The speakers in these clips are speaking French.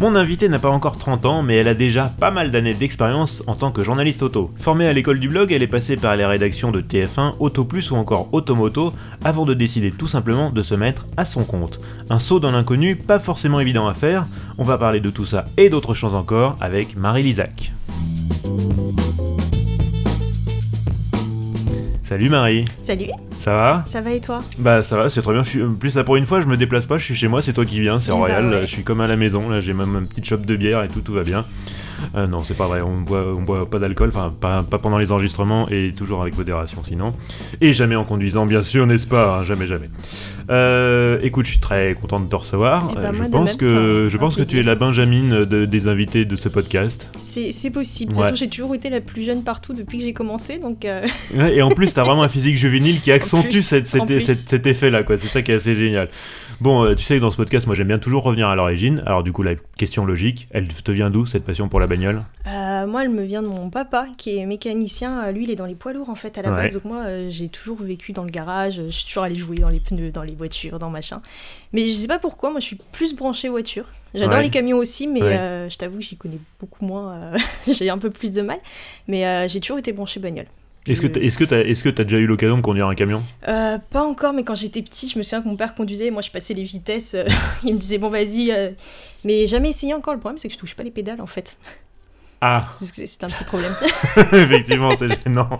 Mon invitée n'a pas encore 30 ans, mais elle a déjà pas mal d'années d'expérience en tant que journaliste auto. Formée à l'école du blog, elle est passée par les rédactions de TF1, Auto Plus ou encore Automoto, avant de décider tout simplement de se mettre à son compte. Un saut dans l'inconnu, pas forcément évident à faire. On va parler de tout ça et d'autres choses encore avec Marie Lisac. Salut Marie. Salut. Ça va? Ça va et toi? Bah ça va, c'est très bien. Je suis, en plus là pour une fois, je me déplace pas, je suis chez moi, c'est toi qui viens, c'est Eh bah royal. ouais. Je suis comme à la maison, là j'ai même une petite shop de bière et tout, tout va bien. Euh, non, c'est pas vrai, on boit, on boit pas d'alcool, enfin pas, pas pendant les enregistrements et toujours avec modération sinon. Et jamais en conduisant, bien sûr, n'est-ce pas? Hein, Jamais, jamais. Euh, écoute, je suis très content de te recevoir. Eh ben, Euh, je moi de pense que je pense que tu es la Benjamine de- des invités de ce podcast. C'est possible. De Ouais. toute façon, j'ai toujours été la plus jeune partout depuis que j'ai commencé, donc euh, Ouais, et en plus, t'as vraiment un physique juvénile qui accentue plus, cette- cet, effet-là, quoi. C'est ça qui est assez génial. Bon, tu sais que dans ce podcast, moi, j'aime bien toujours revenir à l'origine. Alors, du coup, la question logique, elle te vient d'où cette passion pour la bagnole? Moi, elle me vient de mon papa qui est mécanicien. Lui, il est dans les poids lourds en fait à la Ouais. base. Donc moi, j'ai toujours vécu dans le garage. Je suis toujours allée jouer dans les pneus, dans les voitures, dans machin. Mais je sais pas pourquoi. Moi, je suis plus branchée voiture. J'adore Ouais. les camions aussi, mais Ouais. euh, je t'avoue, j'y connais beaucoup moins. euh, j'ai un peu plus de mal. Mais euh, j'ai toujours été branchée bagnole. Est-ce que t'as est-ce que t'as déjà eu l'occasion de conduire un camion? Euh, pas encore, mais quand j'étais petite, je me souviens que mon père conduisait, moi je passais les vitesses, euh, il me disait bon vas-y, euh, mais jamais essayé encore. Le problème c'est que je touche pas les pédales en fait. Ah, c'est un petit problème. effectivement, c'est gênant.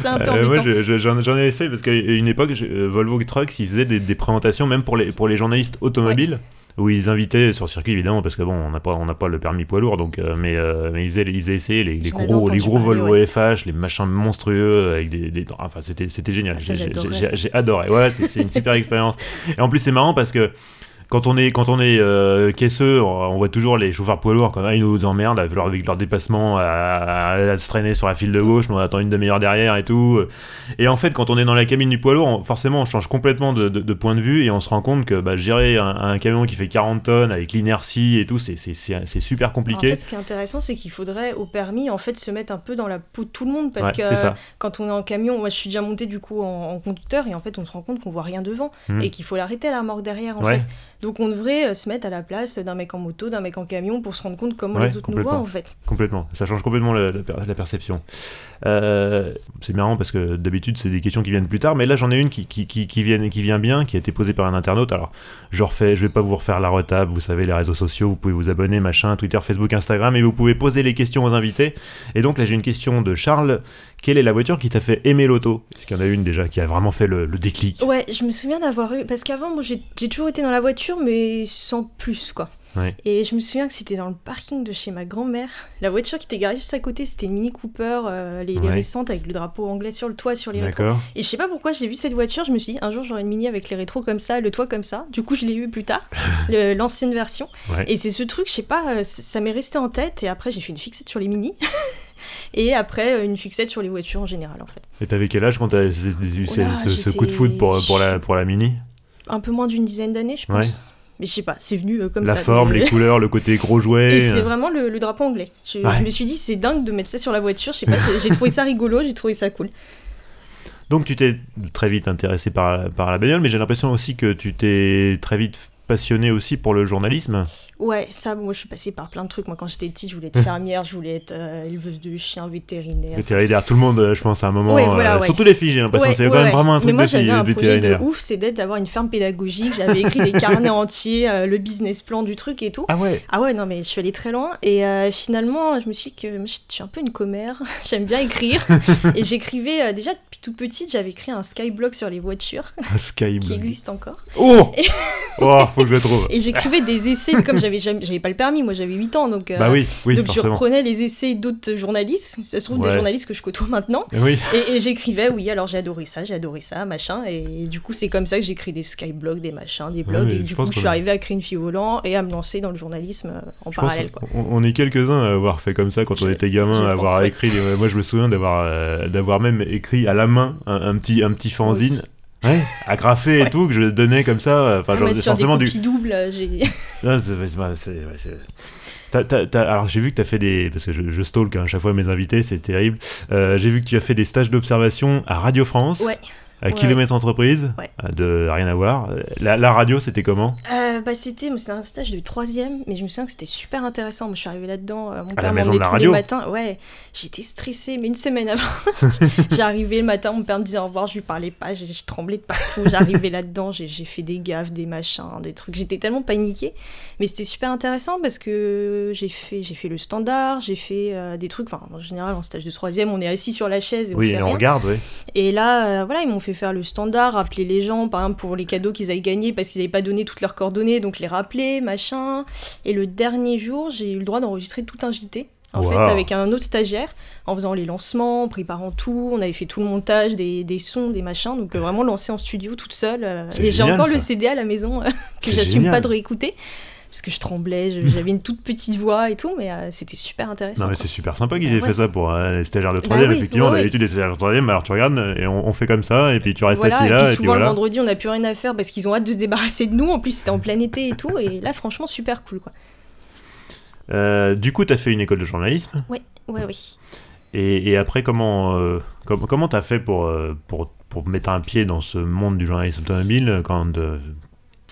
C'est un peu Euh, moi, je- j'en avais fait parce qu'à une époque, euh, Volvo Trucks, ils faisaient des, des présentations même pour les, pour les journalistes automobiles. Où ils invitaient sur circuit évidemment parce que bon on n'a pas on n'a pas le permis poids lourd donc euh, mais, euh, mais ils faisaient ils faisaient essayer les, gros les gros Volvo ouais. FH les machins monstrueux avec des, des- enfin c'était c'était génial. Ah, J'ai- adoré. Ouais c'est une super expérience. Et en plus c'est marrant parce que quand on est, quand on est euh, caisseux, on, on voit toujours les chauffeurs poids lourds, quand ils nous emmerdent avec leur, avec leur dépassement à, à- à se traîner sur la file de gauche, nous on attend une demi-heure derrière et tout. Et en fait, quand on est dans la cabine du poids lourd, on- forcément on change complètement de, de- de point de vue et on se rend compte que bah, gérer un, un camion qui fait 40 tonnes avec l'inertie et tout, c'est- super En compliqué. fait, ce qui est intéressant, c'est qu'il faudrait au permis en fait se mettre un peu dans la peau de tout le monde parce Ouais, que quand on est en camion, moi je suis déjà montée du coup en, en conducteur et en fait on se rend compte qu'on voit rien devant Hmm. et qu'il faut l'arrêter à la remorque derrière en Ouais. fait. Donc on devrait euh, se mettre à la place d'un mec en moto, d'un mec en camion pour se rendre compte comment Ouais, les autres nous voient en fait. Complètement, ça change complètement la, la per- la perception. Euh, c'est marrant parce que d'habitude c'est des questions qui viennent plus tard, mais là j'en ai une qui, qui, qui, qui, vient, qui vient bien, qui a été posée par un internaute. Alors je refais, je vais pas vous refaire la retable, vous savez les réseaux sociaux, vous pouvez vous abonner, machin, Twitter, Facebook, Instagram, et vous pouvez poser les questions aux invités. Et donc là j'ai une question de Charles. Quelle est la voiture qui t'a fait aimer l'auto? Parce qu'il y en a une déjà qui a vraiment fait le, le déclic. Ouais, je me souviens d'avoir eu. Parce qu'avant, moi, j'ai j'ai toujours été dans la voiture, mais sans plus, quoi. Ouais. Et je me souviens que c'était dans le parking de chez ma grand-mère. La voiture qui était garée juste à côté, c'était une Mini Cooper, euh, les, les Ouais. récentes avec le drapeau anglais sur le toit, sur les rétros. D'accord. Et je sais pas pourquoi j'ai vu cette voiture, je me suis dit un jour j'aurai une Mini avec les rétros comme ça, le toit comme ça. Du coup, je l'ai eu plus tard, le- l'ancienne version. Ouais. Et c'est ce truc, je sais pas, euh, ça m'est resté en tête. Et après, j'ai fait une fixette sur les Mini. et après, euh, une fixette sur les voitures en général, en fait. Et t'avais quel âge quand t'as eu ce, ce coup de foot pour, pour, la, pour la Mini Un peu moins d'une dizaine d'années, je pense. Ouais. Mais je sais pas, c'est venu euh, comme La ça. forme, de- les couleurs, le côté gros jouet. Et c'est euh, vraiment le, le drapeau anglais. Je, Ouais. je me suis dit, c'est dingue de mettre ça sur la voiture. Je sais pas, j'ai trouvé ça rigolo, j'ai trouvé ça cool. Donc tu t'es très vite intéressé par, par la bagnole, mais j'ai l'impression aussi que tu t'es très vite passionné aussi pour le journalisme. Ouais, ça, moi, je suis passée par plein de trucs. Moi, quand j'étais petite, je voulais être fermière, je voulais être euh, éleveuse de chiens, vétérinaire. Vétérinaire, tout le monde, euh, je pense, à un moment. Ouais, voilà, euh, ouais. Surtout les filles, j'ai l'impression. Ouais, c'est quand même vraiment un Mais truc moi, de filles, un projet de ouf, c'est d'être d'avoir une ferme pédagogique. J'avais écrit des carnets entiers, euh, le business plan du truc et tout. Ah ouais Ah ouais, non, mais je suis allée très loin. Et finalement, je me suis dit que je suis un peu une commère. J'aime bien écrire. et j'écrivais, déjà depuis toute petite, j'avais écrit un skyblog sur les voitures, Un Skyblog. qui existe encore. Oh Et- Oh, faut que je le trouve. Et j'écrivais des essais, comme j'avais j'avais pas le permis, moi j'avais 8 ans, donc, euh, Bah oui, oui, donc je forcément. reprenais les essais d'autres journalistes, ça se trouve Ouais. des journalistes que je côtoie maintenant, Oui, et, et j'écrivais, oui, alors j'ai adoré ça, j'ai adoré ça, machin, et, du coup c'est comme ça que j'écris des skyblogs, des machins, des blogs, et du coup je suis a- arrivée à créer une fille volant et à me lancer dans le journalisme euh, en je parallèle, quoi. on, on est quelques-uns à avoir fait comme ça quand on était gamin, à avoir pense, écrit. Moi, je me souviens d'avoir euh, d'avoir même écrit à la main un, un petit un petit fanzine. Ouais, agrafé et tout, que je donnais comme ça. Enfin, Ah, genre, sur des forcément du. euh, j'ai... Alors j'ai vu que tu as fait des... Parce que je, je stalk hein, à chaque fois mes invités, c'est terrible. Euh, j'ai vu que tu as fait des stages d'observation à Radio France, Ouais. À Ouais. Kilomètre Entreprise, Ouais. euh, de rien à voir. La, la radio, c'était comment Euh, bah, c'était un stage de troisième, mais je me souviens que c'était super intéressant. Moi, je suis arrivée là-dedans, euh, mon père m'emmenait tous radio les matins. Ouais, j'étais stressée, mais une semaine avant, j'arrivais le matin, mon père me disait au revoir, je lui parlais pas, je, je tremblais de partout. J'arrivais là-dedans, j'ai fait des gaffes, des machins, des trucs. J'étais tellement paniquée, mais c'était super intéressant parce que j'ai fait, fait le standard, j'ai fait euh, des trucs. Enfin, en général, en stage de troisième, on est assis sur la chaise et on Oui, fait et on regarde, oui. Et là, euh, voilà, ils m'ont fait faire le standard, rappeler les gens, par exemple, pour les cadeaux qu'ils avaient gagnés, parce qu'ils n'avaient pas donné toutes leurs coordonnées, donc les rappeler, machin. Et le dernier jour, j'ai eu le droit d'enregistrer tout un JT, en Wow. fait, avec un autre stagiaire, en faisant les lancements, en préparant tout. On avait fait tout le montage, des, des sons, des machins, donc euh, vraiment lancé en studio toute seule. euh, et j'ai encore le. CD à la maison, euh, que j'assume pas de réécouter. Parce que je tremblais, j'avais une toute petite voix et tout, mais euh, c'était super intéressant. Non, mais c'est super sympa qu'ils Bah aient ouais. fait ça pour euh, les stagiaires de 3 oui, effectivement, ouais, ouais. d'habitude, les stagiaires de 3 alors tu regardes et on, on fait comme ça, et puis tu restes Voilà, assis et là, et puis souvent le vendredi, on n'a plus rien à faire parce qu'ils ont hâte de se débarrasser de nous. En plus, c'était en plein été et tout. Et là, franchement, super cool, quoi. Euh, du coup, tu as fait une école de journalisme, Ouais, ouais, oui. et, et après, comment euh, com- comment t'as fait pour, pour, pour mettre un pied dans ce monde du journalisme automobile quand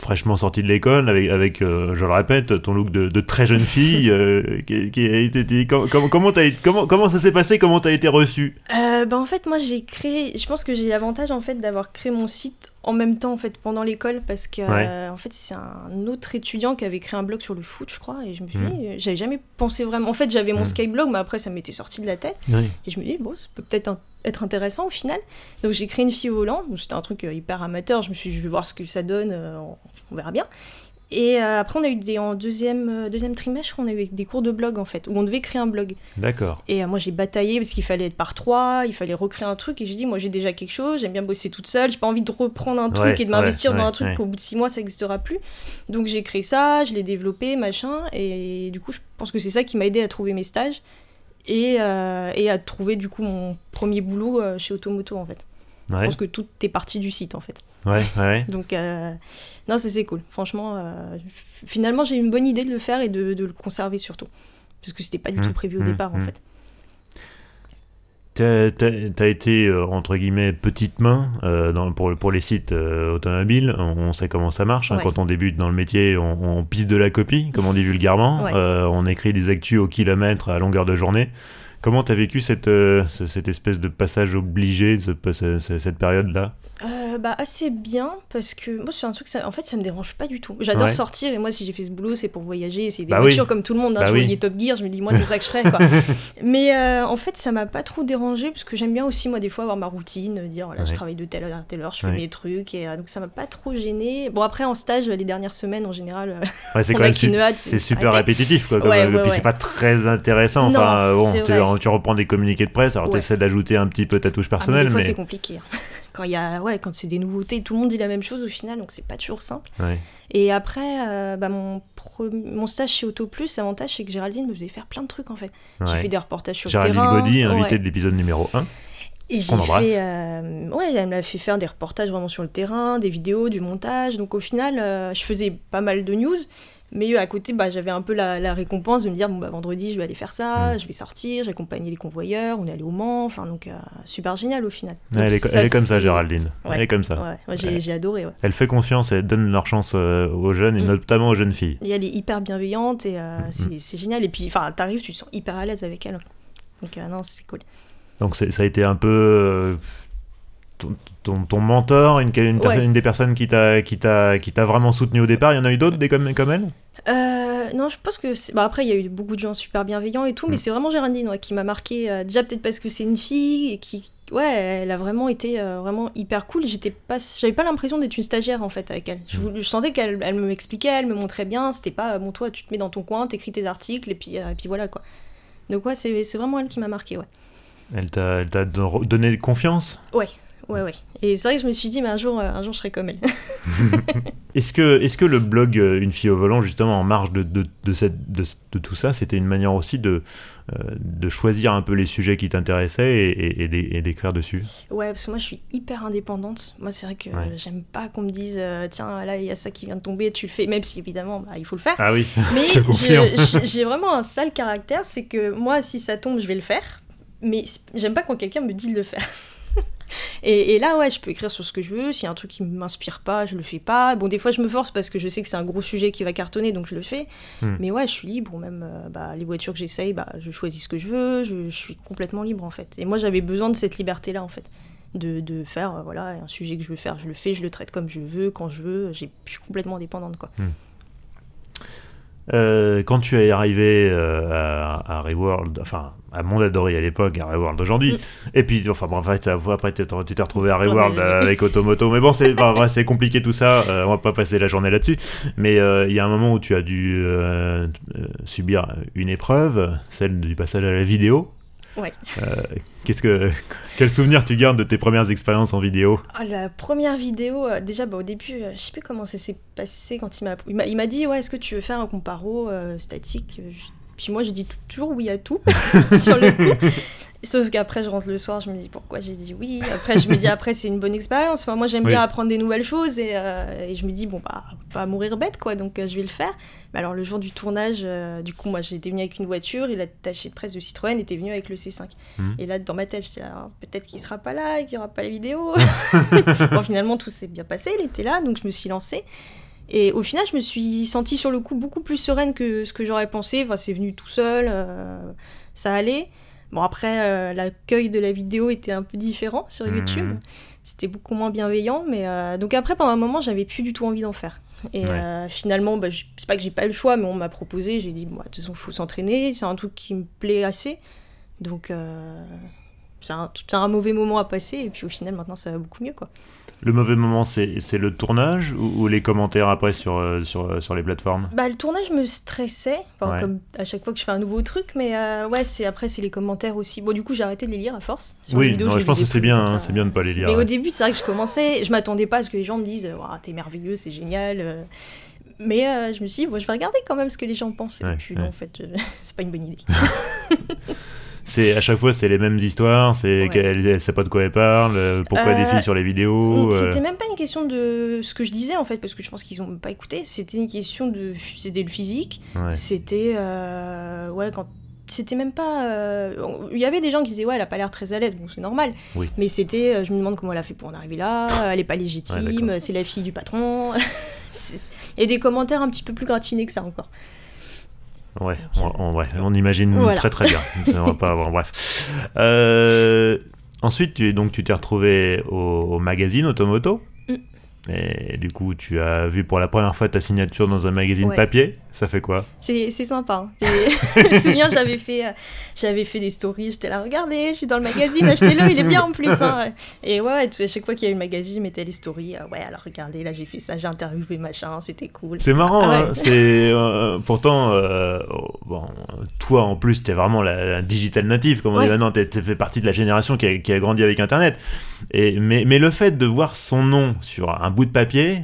fraîchement sorti de l'école, avec, avec euh, je le répète, ton look de, de très jeune fille, euh, qui, qui a été, été- com- com- comment, t'as été- comment, comment ça s'est passé, comment t'as été reçu Euh, bah, en fait, moi, j'ai créé. Je pense que j'ai l'avantage en fait d'avoir créé mon site en même temps en fait pendant l'école parce que Ouais. euh, en fait c'est un autre étudiant qui avait créé un blog sur le foot je crois et je me suis Mhm. dit euh, j'avais jamais pensé vraiment en fait j'avais mon Mhm. skyblog mais après ça m'était sorti de la tête Oui. Et je me dis, bon, ça peut peut-être un- être intéressant au final. Donc j'ai créé une fille au volant. C'était un truc euh, hyper amateur. Je me suis dit, je vais voir ce que ça donne. on, on verra bien. Et euh, après, on a eu des, en deuxième, euh, deuxième trimestre, on a eu des cours de blog en fait, où on devait créer un blog. D'accord. Et euh, moi, j'ai bataillé parce qu'il fallait être par trois, il fallait recréer un truc. Et j'ai dit, moi, j'ai déjà quelque chose, j'aime bien bosser toute seule, j'ai pas envie de reprendre un truc Ouais, et de m'investir ouais, dans ouais, un truc qu'au bout de six mois, ça n'existera plus. Donc j'ai créé ça, je l'ai développé, machin. Et du coup, je pense que c'est ça qui m'a aidé à trouver mes stages et, euh, et à trouver du coup mon premier boulot chez Automoto en fait. Je Ouais, pense que tout est parti du site en fait. ouais, ouais. Donc, euh, non, c'est cool. Franchement, euh, finalement, j'ai eu une bonne idée de le faire et de, de le conserver surtout. Parce que c'était pas du Mmh, tout prévu au mmh, départ en mmh. fait. T'as t'as été, euh, entre guillemets, petite main euh, dans, pour, pour les sites euh, automobiles. On, on sait comment ça marche. hein. Ouais. Quand on débute dans le métier, on, on pisse de la copie, comme on dit vulgairement. Ouais. On écrit des actus au kilomètre à longueur de journée. Comment t'as vécu cette, euh, ce- cette espèce de passage obligé, ce- ce- ce- cette période-là? Euh, bah assez bien parce que moi c'est un truc ça, en fait ça me dérange pas du tout j'adore Ouais. sortir et moi si j'ai fait ce boulot c'est pour voyager essayer des Bah oui. voitures comme tout le monde hein. Bah je oui. voyais Top Gear je me dis moi c'est ça que je ferais quoi mais euh, en fait ça m'a pas trop dérangé parce que j'aime bien aussi moi des fois avoir ma routine dire voilà je Ouais. travaille de telle heure à telle heure je fais Ouais. mes trucs et donc ça m'a pas trop gêné bon après en stage les dernières semaines en général c'est quand même su- hâte, super arrêté. répétitif, quoi. comme, puis c'est pas très intéressant. Non, Enfin, euh, bon, tu. Tu reprends des communiqués de presse, alors tu essaies d'ajouter un petit peu ta touche ah, mais personnelle, des fois mais. c'est compliqué hein. quand il y a ouais quand c'est des nouveautés tout le monde dit la même chose au final donc c'est pas toujours simple Ouais. Et après, euh, bah, mon, pre- mon stage chez Auto Plus, l'avantage, c'est que Géraldine me faisait faire plein de trucs en fait. J'ai fait des reportages sur Géraldine le terrain. Gaudy, invitée de l'épisode numéro 1. Et j'ai fait. euh, ouais, elle m'a fait faire des reportages vraiment sur le terrain, des vidéos, du montage. Donc au final, euh, je faisais pas mal de news. Mais euh, à côté, bah, j'avais un peu la, la récompense de me dire bon, bah, vendredi, je vais aller faire ça, Mm. je vais sortir, j'accompagnais les convoyeurs, on est allé au Mans. Enfin, donc euh, super génial au final. Donc elle, est, co- ça, elle est comme ça, Géraldine. Ouais. Elle est comme ça. Ouais, j'ai Ouais. j'ai adoré. Elle fait confiance et elle donne leur chance euh, aux jeunes, et Mm. notamment aux jeunes filles. Et elle est hyper bienveillante et euh, Mm. c'est génial. Et puis, enfin, t'arrives, tu te sens hyper à l'aise avec elle. Donc, non, c'est cool. Donc ça a été un peu ton, ton, ton mentor, une, une, personne- Ouais. une des personnes qui t'a qui t'a qui t'a vraiment soutenu au départ. Il y en a eu d'autres des comme, comme elle? Euh, non, je pense que. c'est- Bah, après, il y a eu beaucoup de gens super bienveillants et tout, mais Mm. c'est vraiment Géraldine ouais, qui m'a marqué. euh, déjà, peut-être parce que c'est une fille et qui, ouais, elle a vraiment été euh, vraiment hyper cool. J'étais pas, j'avais pas l'impression d'être une stagiaire en fait avec elle. Je, Mm. je sentais qu'elle elle me expliquait, elle me montrait bien. C'était pas bon toi, tu te mets dans ton coin, t'écris tes articles et puis et puis voilà quoi. Donc ouais, c'est c'est vraiment elle qui m'a marqué, ouais. Elle t'a elle t'a don- donné confiance? Ouais, ouais. Et c'est vrai que je me suis dit, mais un jour, euh, un jour, je serai comme elle. Est-ce que, est que le blog euh, Une fille au volant, justement, en marge de, de, de, cette, de, de tout ça, c'était une manière aussi de, euh, de choisir un peu les sujets qui t'intéressaient et, et, et d'é- et d'écrire dessus? Ouais, parce que moi, je suis hyper indépendante. Moi, c'est vrai que Ouais. j'aime pas qu'on me dise, tiens, là, il y a ça qui vient de tomber, tu le fais. Même si, évidemment, bah, il faut le faire. Ah oui Mais j'ai- vraiment un sale caractère, c'est que moi, si ça tombe, je vais le faire. Mais j'aime pas quand quelqu'un me dit de le faire. Et, et là, ouais, je peux écrire sur ce que je veux. S'il y a un truc qui m'inspire pas, je le fais pas. Bon, des fois, je me force parce que je sais que c'est un gros sujet qui va cartonner, donc je le fais. Hmm. Mais ouais, je suis libre. Même euh, bah, les voitures que j'essaye, bah, je choisis ce que je veux. Je, je suis complètement libre, en fait. Et moi, j'avais besoin de cette liberté-là, en fait. De, de faire, euh, voilà, un sujet que je veux faire, je le fais, je le traite comme je veux, quand je veux. J'ai- Je suis complètement indépendante, quoi. Euh, quand tu es arrivé euh, à, à Reworld, enfin à Mondadori à l'époque, à Reworld aujourd'hui, Mm. et puis enfin bon, après, tu t'es retrouvé à Reworld euh, avec Automoto, mais bon c'est c'est compliqué tout ça, on va pas passer la journée là-dessus, mais il y a un moment où tu as dû subir une épreuve, celle du passage à la vidéo. Ouais. Euh, Qu'est-ce que quel souvenir tu gardes de tes premières expériences en vidéo? Ah, la première vidéo, euh, déjà bah, au début, euh, je sais plus comment ça s'est passé quand il m'a il m'a- dit ouais est-ce que tu veux faire un comparo euh, statique? Puis moi j'ai dit tout- toujours oui à tout sur le coup. Sauf qu'après je rentre le soir, je me dis pourquoi j'ai dit oui? Après je me dis après c'est une bonne expérience. Enfin moi j'aime Oui. bien apprendre des nouvelles choses et, euh, et je me dis bon bah pas mourir bête quoi donc euh, je vais le faire. Mais alors le jour du tournage, euh, du coup moi j'étais venue avec une voiture et l'attaché de presse de Citroën était venu avec le C5. Mhm. Et là dans ma tête j'étais alors, peut-être qu'il sera pas là, qu'il y aura pas la vidéo. bon, finalement, tout s'est bien passé, il était là, donc je me suis lancée. Et au final, je me suis sentie sur le coup beaucoup plus sereine que ce que j'aurais pensé. Enfin, c'est venu tout seul, euh, ça allait. Bon, après, euh, l'accueil de la vidéo était un peu différent sur Mhm. YouTube. C'était beaucoup moins bienveillant. Mais euh, donc après, pendant un moment, j'avais plus du tout envie d'en faire. Et Ouais. finalement, bah, c'est pas que j'ai pas eu le choix, mais on m'a proposé. J'ai dit, bon, de toute façon, il faut s'entraîner. C'est un truc qui me plaît assez. Donc, c'est un, un mauvais moment à passer. Et puis au final, maintenant, ça va beaucoup mieux, quoi. Le mauvais moment c'est le tournage ou, ou les commentaires après sur, euh, sur, euh, sur les plateformes? Bah, le tournage me stressait, enfin, Ouais. comme à chaque fois que je fais un nouveau truc, mais euh, ouais, c'est après c'est les commentaires aussi. Bon, du coup, j'ai arrêté de les lire à force. Sur les Oui, vidéos, non, je pense que c'est bien, hein, c'est bien de pas les lire. Mais ouais. au début, c'est vrai que je commençais, je m'attendais pas à ce que les gens me disent Ouah, t'es merveilleux, c'est génial. Mais euh, je me suis dit, bon, je vais regarder quand même ce que les gens pensent. Ouais, Et puis non, en fait, euh, c'est pas une bonne idée. C'est à chaque fois c'est les mêmes histoires, c'est qu'elle elle sait pas de quoi elle parle, euh, pourquoi des Euh, filles sur les vidéos. euh, C'était même pas une question de ce que je disais en fait, parce que je pense qu'ils ont pas écouté. C'était une question de. C'était le physique. C'était. ouais, quand. C'était même pas. euh, Il y avait des gens qui disaient, ouais, elle a pas l'air très à l'aise, bon, c'est normal. Oui. Mais c'était. euh, Je me demande comment elle a fait pour en arriver là, elle est pas légitime, c'est la fille du patron. Et des commentaires un petit peu plus gratinés que ça encore. Ouais, on, on- ouais, on imagine Voilà. très très bien. On va pas avoir, bref. Euh, ensuite, tu, donc, tu t'es retrouvé au, au magazine Automoto. Et du coup, tu as vu pour la première fois ta signature dans un magazine Ouais. papier. Ça fait quoi? C'est sympa. hein. Je me souviens, j'avais fait, euh, j'avais fait des stories, j'étais là, regardez, je suis dans le magazine, achetez-le, il est bien en plus. hein. Et ouais, à chaque fois qu'il y a eu le magazine, je mettais les stories. euh, ouais, alors regardez, là j'ai fait ça, j'ai interviewé machin, c'était cool. C'est marrant, Ah ouais. hein, c'est euh, pourtant oh, bon, toi en plus t'es vraiment la, la digital native comme on dit maintenant, t'es t'es fait partie de la génération qui a, qui a grandi avec Internet. Et mais, mais le fait de voir son nom sur un bout de papier,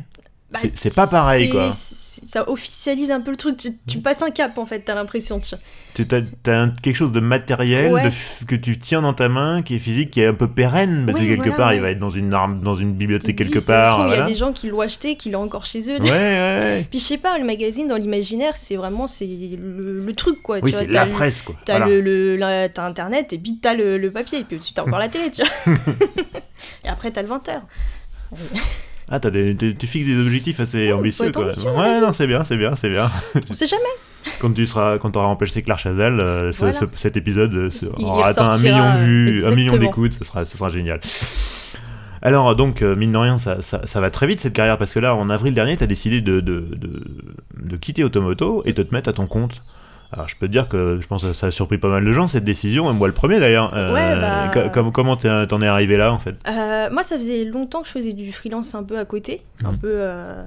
Bah, c'est- pas pareil, quoi. Ça officialise un peu le truc. Tu, tu passes un cap en fait, t'as l'impression. tu- tu as, un- quelque chose de matériel Ouais. de que tu tiens dans ta main, qui est physique, qui est un peu pérenne parce Oui, que quelque voilà, part il ouais. va être dans une arme, dans une Tu bibliothèque quelque part. Il y a des gens qui l'ont acheté, qui l'ont encore chez eux. Ouais, ouais. Puis je sais pas, le magazine dans l'imaginaire, c'est vraiment c'est le, le truc quoi. Oui, tu c'est la presse quoi. T'as Voilà. le, le- internet et puis t'as le, le papier et puis au-dessus t'as encore la télé, tu vois. et après t'as le 20h. Ah, t'as des- tu tu fixes des objectifs assez ambitieux ambitieux, Ouais, non, c'est bien, c'est bien, c'est bien. On sait jamais. quand tu seras, quand auras empêché Claire Chazal, euh, ce- Voilà. ce- cet épisode euh, aura atteint un million de vues, un million d'écoutes, ce sera, ce sera génial. Alors donc, euh, mine de rien, ça, ça, ça va très vite cette carrière parce que là, en avril dernier, tu as décidé de, de, de, de quitter Automoto et de te mettre à ton compte. Alors je peux te dire que je pense que ça a surpris pas mal de gens cette décision, moi le premier d'ailleurs. Euh, Ouais, bah, co- com- comment t'en es arrivé là en fait? Euh, moi, ça faisait longtemps que je faisais du freelance un peu à côté, un Mhm. peu. euh,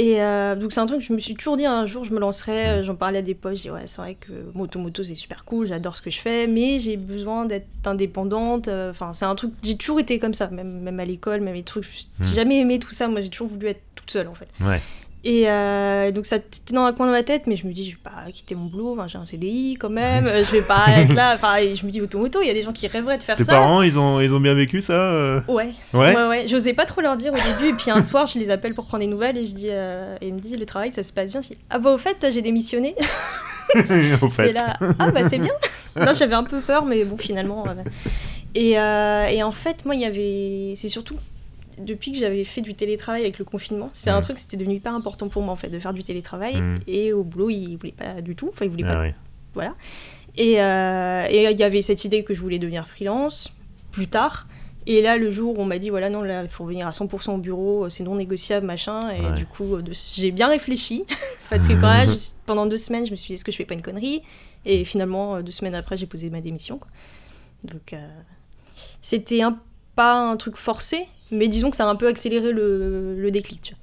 Et euh, donc c'est un truc que je me suis toujours dit un jour je me lancerai. euh, J'en parlais à des potes, je dis ouais c'est vrai que moto moto c'est super cool, j'adore ce que je fais, mais j'ai besoin d'être indépendante. euh, Enfin c'est un truc, j'ai toujours été comme ça, même même à l'école, même les trucs. J'ai Mhm. jamais aimé tout ça. Moi j'ai toujours voulu être toute seule en fait. Ouais. Et euh, donc ça c'était dans un coin de ma tête, mais je me dis je vais pas quitter mon boulot, enfin, j'ai un CDI quand même, je vais pas être là. Enfin et je me dis automoto, il y a des gens qui rêveraient de faire Tes ça. parents, ils ont, ils ont bien vécu ça euh Ouais, Ouais. Ouais, ouais, j'osais pas trop leur dire au début, et puis un soir, je les appelle pour prendre des nouvelles, et je dis, euh, et me dit, le travail, ça se passe bien. Je dis, ah bah au fait, j'ai démissionné. Au Et fait. là, ah bah c'est bien. non, j'avais un peu peur, mais bon, finalement. euh, Et, et en fait, moi, il y avait, c'est surtout depuis que j'avais fait du télétravail avec le confinement, c'est un Ouais. truc, c'était devenu hyper important pour moi en fait de faire du télétravail. Mhm. Et au boulot, il voulait pas du tout. Enfin, il voulait Ah pas voilà. Et euh, et il y avait cette idée que je voulais devenir freelance plus tard. Et là, le jour où on m'a dit, voilà, non, là, il faut venir à 100% au bureau, euh, c'est non négociable, machin. Et Ouais. du coup, euh, de- j'ai bien réfléchi. parce que quand même, je- pendant deux semaines, je me suis dit, est-ce que je fais pas une connerie? Et finalement, deux semaines après, j'ai posé ma démission. quoi. Donc, euh, c'était un, pas un truc forcé, mais disons que ça a un peu accéléré le, déclic.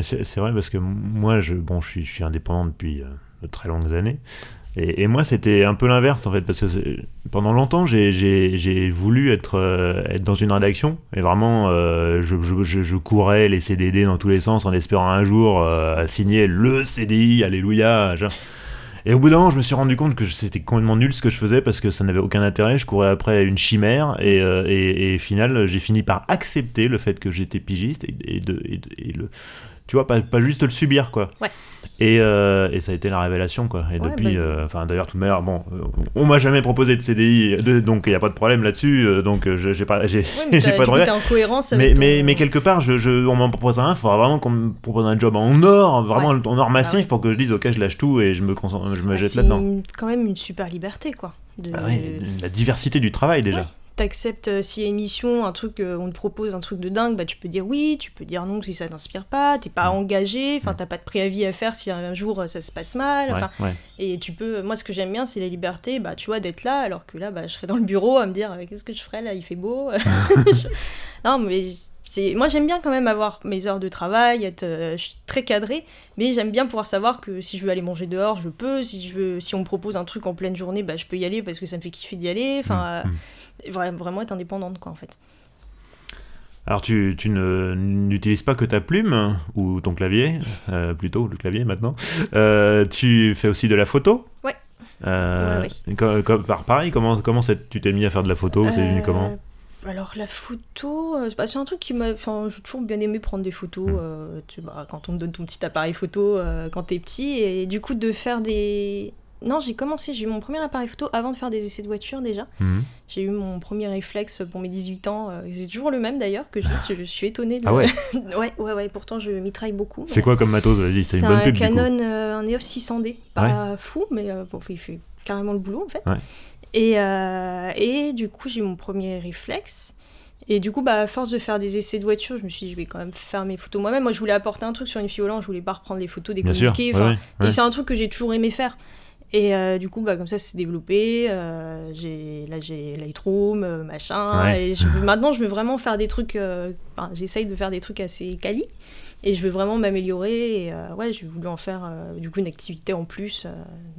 C'est vrai parce que moi, je, bon, je, suis, indépendant depuis euh, de très longues années. Et, moi, c'était un peu l'inverse en fait, parce que pendant longtemps, j'ai- voulu être, euh, être dans une rédaction. Et vraiment, euh, je, courais les CDD dans tous les sens en espérant un jour signer le CDI, alléluia. Et au bout d'un moment, je me suis rendu compte que c'était complètement nul ce que je faisais parce que ça n'avait aucun intérêt. Je courais après une chimère et, euh, et, et final, j'ai fini par accepter le fait que j'étais pigiste et de- et le, tu vois, pas, pas juste le subir quoi. Ouais. Et, euh, et ça a été la révélation quoi. Et Ouais, depuis, bah, euh, enfin d'ailleurs, toute manière, bon, euh, on m'a jamais proposé de CDI, de- donc il n'y a pas de problème là-dessus. euh, donc je- j'ai pas, j'ai, t'as- pas de regret. en cohérence Mais, ton- mais, mais quelque part, je, je- on m'en propose un, il faudra vraiment qu'on me propose un job en or, vraiment en or massif ouais. pour que je dise ok, je lâche tout et je me, concentre, je me Ah, jette c'est là-dedans. une- quand même une super liberté, quoi. De- Ah la diversité du travail déjà. T'acceptes euh, s'il y a une mission, un truc, euh, on te propose un truc de dingue, bah tu peux dire oui, tu peux dire non si ça t'inspire pas, t'es pas engagé, enfin t'as pas de préavis à faire si un jour euh, ça se passe mal, Ouais, enfin, ouais. et tu peux, moi ce que j'aime bien c'est la liberté, bah tu vois d'être là alors que là bah je serais dans le bureau à me dire qu'est-ce que je ferais là, il fait beau. Non mais c'est, moi j'aime bien quand même avoir mes heures de travail, être, euh, je suis très cadrée, mais j'aime bien pouvoir savoir que si je veux aller manger dehors je peux, si je veux, si on me propose un truc en pleine journée bah je peux y aller parce que ça me fait kiffer d'y aller, enfin. Mm, euh, mm. Vra- vraiment être indépendante quoi en fait. Alors tu, tu n'utilises pas que ta plume ou ton clavier, euh, plutôt le clavier maintenant. Euh, tu fais aussi de la photo? Ouais. Euh, Ouais, co- co- par- pareil, comment, comment tu t'es mis à faire de la photo? C'est comment? Alors la photo, euh, bah, c'est un truc qui m'a... Enfin, j'ai toujours bien aimé prendre des photos Mm. euh, tu, bah, quand on te donne ton petit appareil photo euh, quand t'es petit. Et du coup de faire des... Non, j'ai commencé, j'ai eu mon premier appareil photo avant de faire des essais de voiture déjà. Mhm. J'ai eu mon premier réflexe pour mes 18 ans. c'est toujours le même d'ailleurs que j'ai. Je, suis étonnée. De... Ah ouais ouais, ouais, ouais. Pourtant, je mitraille beaucoup. C'est quoi comme matos Vas-y, c'est C'est une bonne un pub du coup. Canon, un EOS 600D. Pas fou, mais bon, il fait carrément le boulot en fait. Ouais. Et, euh, et du coup, j'ai eu mon premier réflexe. Et du coup, bah, à force de faire des essais de voiture, je me suis dit, je vais quand même faire mes photos moi-même. Moi, je voulais apporter un truc sur une fille au volant, je voulais pas reprendre les photos des Bien communiqués. ouais, ouais. Et c'est un truc que j'ai toujours aimé faire. Et euh, du coup, bah, comme ça, c'est développé. euh, j'ai, là, j'ai Lightroom, machin. Ouais. Et je veux- maintenant, je veux vraiment faire des trucs. euh, enfin, j'essaye de faire des trucs assez quali. Et je veux vraiment m'améliorer. Et ouais, j'ai voulu en faire du coup une activité en plus,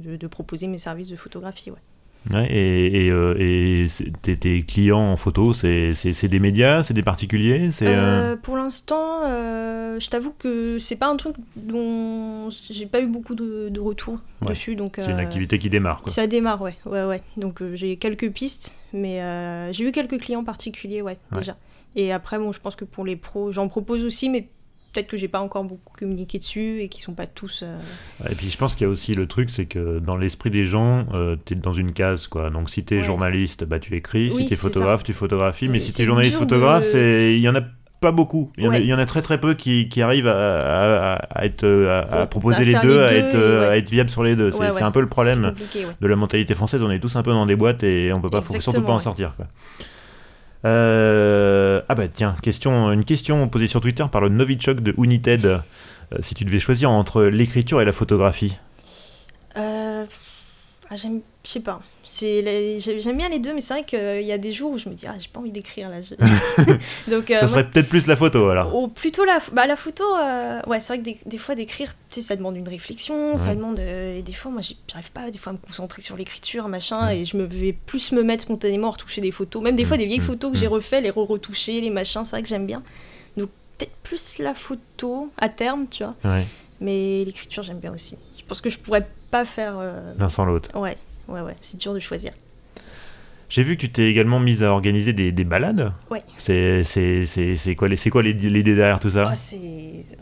de, de proposer mes services de photographie. Ouais. Ouais, et et, euh, et tes, tes clients en photo, c'est des médias, c'est des particuliers c'est, euh, Euh, pour l'instant, je t'avoue que c'est pas un truc dont j'ai pas eu beaucoup de, de retours Ouais. dessus. C'est une activité qui démarre. Quoi. Ça démarre, ouais, ouais, ouais. Donc j'ai quelques pistes, mais j'ai eu quelques clients particuliers, Ouais. déjà. Et après, bon, je pense que pour les pros, j'en propose aussi, mais peut-être que j'ai pas encore beaucoup communiqué dessus et qu'ils sont pas tous. euh, Et puis je pense qu'il y a aussi le truc, c'est que dans l'esprit des gens, euh, t'es dans une case, quoi. Donc si t'es Ouais. journaliste, bah tu écris. si t'es c'est photographe, tu photographies. Mais Mais si c'est t'es journaliste photographe, de- c'est il y en a pas beaucoup. Il y, en a, Ouais. il y en a très très peu qui, qui arrivent à, à- à être euh, à, proposer les deux, les à, être, euh, ouais. à être viable sur les deux. C'est un peu le problème de la mentalité française. On est tous un peu dans des boîtes et on peut pas, faut surtout pas en sortir. Quoi. Euh, ah bah tiens, question, une question posée sur Twitter par le Novichok de United. Euh, si tu devais choisir entre l'écriture et la photographie, Euh, ah, j'aime, je sais pas. J'aime bien les deux, mais c'est vrai qu'il y a des jours où je me dis ah j'ai pas envie d'écrire là. Je- Donc euh, Ça serait peut-être plus la photo alors. Oh, plutôt la, bah, la photo, euh, ouais, c'est vrai que des, des fois d'écrire, tu sais, ça demande une réflexion, ça demande. euh, et des fois, moi, j'arrive pas des fois à me concentrer sur l'écriture, machin, Ouais. et je me vais plus me mettre spontanément à retoucher des photos, même des fois des vieilles photos que j'ai refait, les re-retoucher, les machins, c'est vrai que j'aime bien. Donc peut-être plus la photo à terme, tu vois, Ouais, mais l'écriture, j'aime bien aussi. Je pense que je pourrais pas faire. l'un sans l'autre. Ouais, ouais, ouais, c'est dur de choisir. J'ai vu que tu t'es également mise à organiser des, des balades. Ouais. C'est c'est- c'est- c'est quoi, les- c'est quoi l'idée derrière tout ça Oh, c'est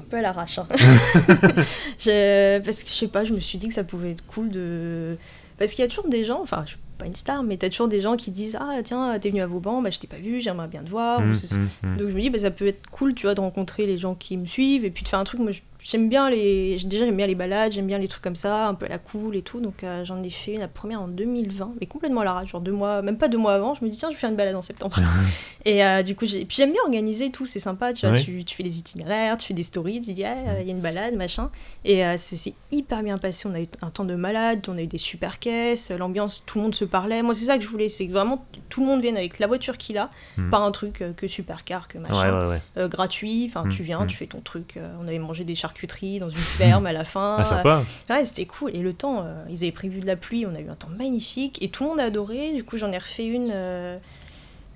un peu à l'arrache. hein. Je- Parce que je sais pas, je me suis dit que ça pouvait être cool de. Parce qu'il y a toujours des gens, enfin, je suis pas une star, mais t'as toujours des gens qui disent Ah, tiens, t'es venu à Vauban, bah je t'ai pas vu, j'aimerais bien te voir. c'est- hum, hum. Donc je me dis, bah, ça peut être cool, tu vois, de rencontrer les gens qui me suivent et puis de faire un truc. Moi, je- j'aime bien les. Déjà, j'aime bien les balades, j'aime bien les trucs comme ça, un peu à la cool et tout. Donc euh, j'en ai fait une, la première en 2020, mais complètement à l'arrache, genre deux mois, même pas deux mois avant. Je me dis, tiens, je vais faire une balade en septembre. et euh, du coup, j'ai... puis j'aime bien organiser et tout, c'est sympa, tu vois. Ouais. Tu, tu fais les itinéraires, tu fais des stories, tu dis, ah, euh, il y a une balade, machin. Et euh, c'est, c'est hyper bien passé. On a eu un temps de malade, on a eu des super caisses, l'ambiance, tout le monde se parlait. Moi, c'est ça que je voulais, c'est que vraiment tout le monde vienne avec la voiture qu'il a, Hmm. pas un truc que supercar, que machin Ouais, ouais, gratuit. Enfin, tu viens, mm. tu fais ton truc. on avait mangé des charcuteries dans une ferme à la fin. Ah, sympa. Euh, ouais, c'était cool. Et le temps, euh, ils avaient prévu de la pluie. On a eu un temps magnifique et tout le monde a adoré. Du coup, j'en ai refait une euh,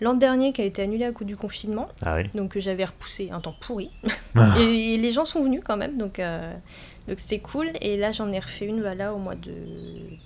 l'an dernier qui a été annulée à cause du confinement. Ah oui. Donc, j'avais repoussé un temps pourri. et, les gens sont venus quand même. Donc, euh, donc c'était cool. Et là, j'en ai refait une bah, là, au mois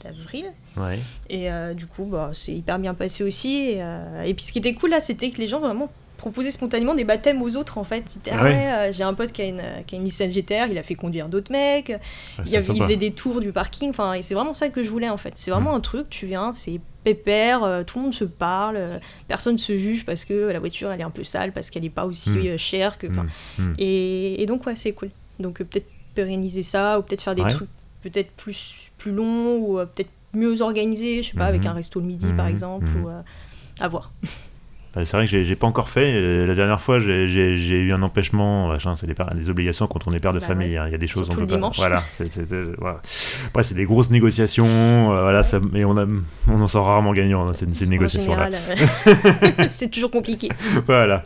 d'avril. Ouais. Et du coup, bah, c'est hyper bien passé aussi. Et, et puis ce qui était cool là, c'était que les gens vraiment proposaient spontanément des baptêmes aux autres en fait. Ah Ah ouais. euh, j'ai un pote qui a, une, qui a une Nissan GTR, il a fait conduire d'autres mecs. Ouais, Il, sympa. faisait des tours du parking. Enfin, et c'est vraiment ça que je voulais en fait. C'est vraiment Mm. un truc, tu viens, c'est pépère, euh, tout le monde se parle, euh, personne se juge parce que la voiture elle est un peu sale, parce qu'elle est pas aussi Mm. euh, chère que. hum. et, et donc, ouais, c'est cool. Donc, euh, peut-être pérenniser ça, ou peut-être faire des Ouais. trucs peut-être plus, plus longs, ou euh, peut-être mieux organisés, je sais pas, avec Mhm. un resto le midi, par Mhm, exemple, ou euh, à voir. Bah, c'est vrai que j'ai pas encore fait. Euh, La dernière fois, j'ai- eu un empêchement. C'est des, par- des obligations quand on est père de Bah famille. ouais. hein. Il y a des choses Surtout on peut pas. dimanche. Voilà. Après, c'est des grosses négociations. euh, voilà, ça, mais on, a, on en sort rarement gagnant. hein, ces, négociations-là. euh, c'est toujours compliqué. voilà.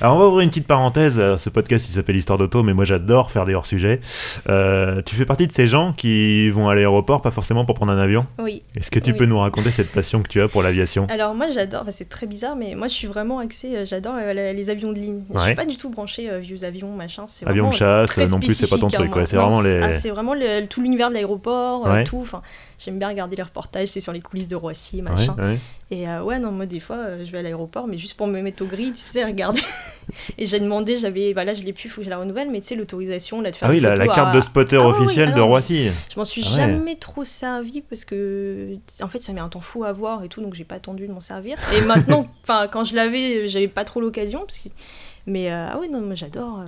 Alors on va ouvrir une petite parenthèse. Euh, Ce podcast il s'appelle Histoire d'auto, mais moi j'adore faire des hors-sujets. Euh, tu fais partie de ces gens qui vont à l'aéroport, pas forcément pour prendre un avion. Oui. Est-ce que tu Oui. peux nous raconter cette passion que tu as pour l'aviation Alors, moi, j'adore, enfin, c'est très bizarre, mais moi, je suis vraiment axée, euh, j'adore les avions de ligne. Je Ouais. suis pas du tout branchée euh, vieux avions, machin. C'est Avion de chasse, non plus, c'est pas ton truc. hein, ouais. C'est vraiment les. ah, c'est vraiment le- tout l'univers de l'aéroport, euh, Ouais. tout. Enfin, j'aime bien regarder les reportages, c'est sur les coulisses de Roissy, machin. Et euh, ouais, non, moi, des fois, euh, je vais à l'aéroport, mais juste pour me mettre au gris, tu sais, regarder. et j'ai demandé, j'avais, bah là, je l'ai plus, faut que je la renouvelle, mais tu sais, l'autorisation, là, de faire Ah oui, la, carte à- de spotter Ah oui, officielle ah de non, Roissy. Je m'en suis Ah ouais. jamais trop servi parce que, en fait, ça met un temps fou à voir et tout, donc j'ai pas attendu de m'en servir. Et maintenant, enfin, quand je l'avais, j'avais pas trop l'occasion, parce que... Mais euh, ah oui, non, moi j'adore. euh,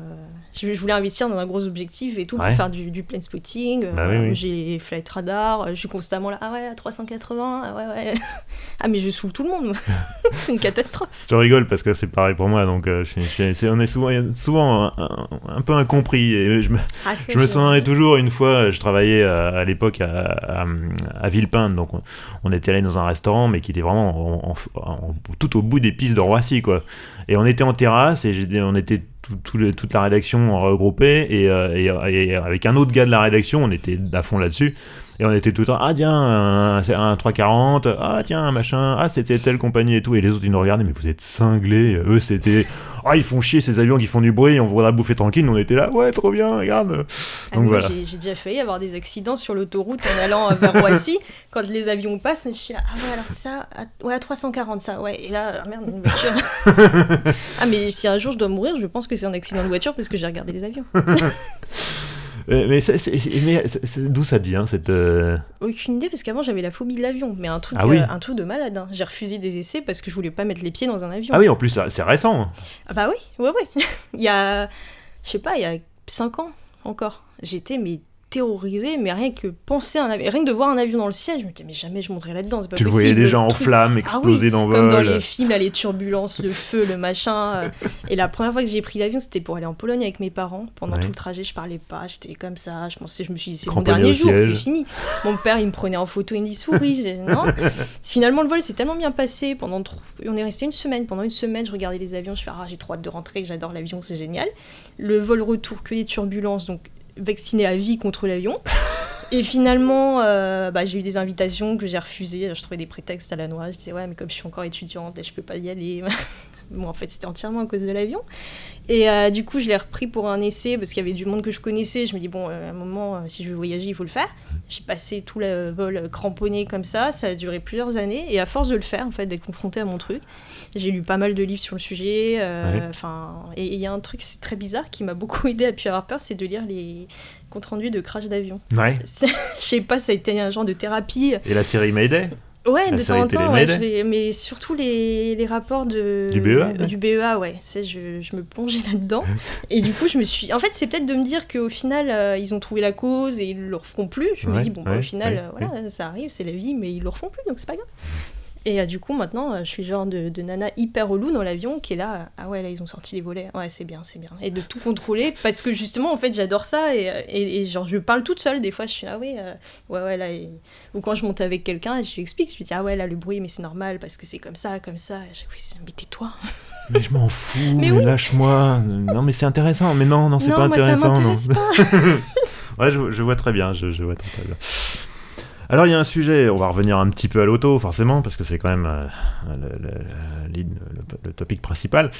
je, je voulais investir dans un gros objectif et tout Ouais. pour faire du, du plane spotting. euh, Bah oui, oui. J'ai flight radar, euh, je suis constamment là. Ah ouais, à 380, ah ouais, ouais. ah mais je saoule tout le monde. moi. c'est une catastrophe. Je rigole parce que c'est pareil pour moi, donc euh, je suis- je suis- c'est- on est souvent, souvent un, un- un peu incompris. Et je me, Ah, ça, je me souviendrai toujours une fois, je travaillais à, à l'époque à, à, à Villepinte, donc on, on était allé dans un restaurant, mais qui était vraiment en- en- en- tout au bout des pistes de Roissy, quoi. Et on était en terrasse et j'ai- on était toute la rédaction regroupée et, euh, et- et avec un autre gars de la rédaction, on était à fond là-dessus. Et on était tout le temps, ah tiens, un, c'est un 340, ah tiens, un machin, ah c'était telle compagnie et tout. Et les autres ils nous regardaient, mais vous êtes cinglés. Eux c'était, ah ils font chier ces avions qui font du bruit, on voudrait bouffer tranquille. On était là, ouais, trop bien, regarde. Ah Donc voilà. j'ai- déjà failli avoir des accidents sur l'autoroute en allant vers Roissy. Quand les avions passent, je suis là, ah ouais, alors ça, à, ouais, à 340, ça, ouais. Et là, ah merde, une voiture. ah, mais si un jour je dois mourir, je pense que c'est un accident de voiture parce que j'ai regardé les avions. Euh, mais d'où ça vient cette. euh, Aucune idée parce qu'avant j'avais la phobie de l'avion, mais un truc, Ah oui. euh, un truc de malade. hein. J'ai refusé des essais parce que je voulais pas mettre les pieds dans un avion. Ah oui, en plus c'est récent. Ah bah oui, ouais, ouais. il y a, je sais pas, il y a 5 ans encore. J'étais mais terrorisée, mais rien que penser à un avion, rien que de voir un avion dans le ciel, je me disais, mais jamais je monterai là-dedans, pas Tu le possible. voyais déjà le en flammes, Ah oui, exploser Comme dans les films, là, les turbulences, le feu, le machin. euh. Et la première fois que j'ai pris l'avion, c'était pour aller en Pologne avec mes parents. Pendant Ouais. tout le trajet, je parlais pas, j'étais comme ça. Je pensais, je me suis dit, c'est mon dernier jour, c'est fini. Mon père, il me prenait en photo, il me dit souris. Non. Finalement, le vol s'est tellement bien passé. Pendant trop- On est resté une semaine. Pendant une semaine, je regardais les avions. Je fais, ah, j'ai trop hâte de rentrer, j'adore l'avion, c'est génial. Le vol retour, que des turbulences, donc vacciné à vie contre l'avion. Et finalement, euh, bah, j'ai eu des invitations que j'ai refusées. Je trouvais des prétextes à la noix. Je disais, ouais, mais comme je suis encore étudiante, je peux pas y aller. Bon, en fait, c'était entièrement à cause de l'avion. Et euh, du coup, je l'ai repris pour un essai parce qu'il y avait du monde que je connaissais. Je me dis, bon, euh, à un moment, euh, si je veux voyager, il faut le faire. J'ai passé tout le vol cramponné comme ça. Ça a duré plusieurs années. Et à force de le faire, en fait, d'être confrontée à mon truc, j'ai lu pas mal de livres sur le sujet. Ouais. Et il y a un truc, c'est très bizarre, qui m'a beaucoup aidé à plus avoir peur, c'est de lire les comptes rendus de crash d'avion. Ouais. Je sais pas, ça a été un genre de thérapie. Et la série Mayday Ouais, de temps en temps, ouais, Mayday je vais- mais surtout les, les rapports de, Du BEA, ouais. Du BEA, ouais. C'est, je, je me plongeais là-dedans. et du coup, je me suis. En fait, c'est peut-être de me dire qu'au final, euh, ils ont trouvé la cause et ils le referont plus. Je me dis, bon, bah, au final, euh, voilà, ça arrive, c'est la vie, mais ils le refont plus, donc c'est pas grave. Et euh, du coup, maintenant, euh, je suis le genre de, de nana hyper relou dans l'avion qui est là. euh, ah ouais, là, ils ont sorti les volets. Ouais, c'est bien, c'est bien. Et de tout contrôler parce que justement, en fait, j'adore ça. Et, et, et genre, je parle toute seule. Des fois, je suis là, oui, euh, ouais, ouais, là. et- Ou quand je monte avec quelqu'un, je lui explique. Je lui dis, ah ouais, là, le bruit, mais c'est normal parce que c'est comme ça, comme ça. Et je dis, mais tais-toi. Mais je m'en fous, Mais mais oui. lâche-moi. Non, mais c'est intéressant. Mais non, non, c'est pas moi, ça intéressant. non. pas. Ouais, je, je vois très bien, je, je vois très, très bien. Alors, il y a un sujet, on va revenir un petit peu à l'auto, forcément, parce que c'est quand même euh, le, le- le- le- le topic principal.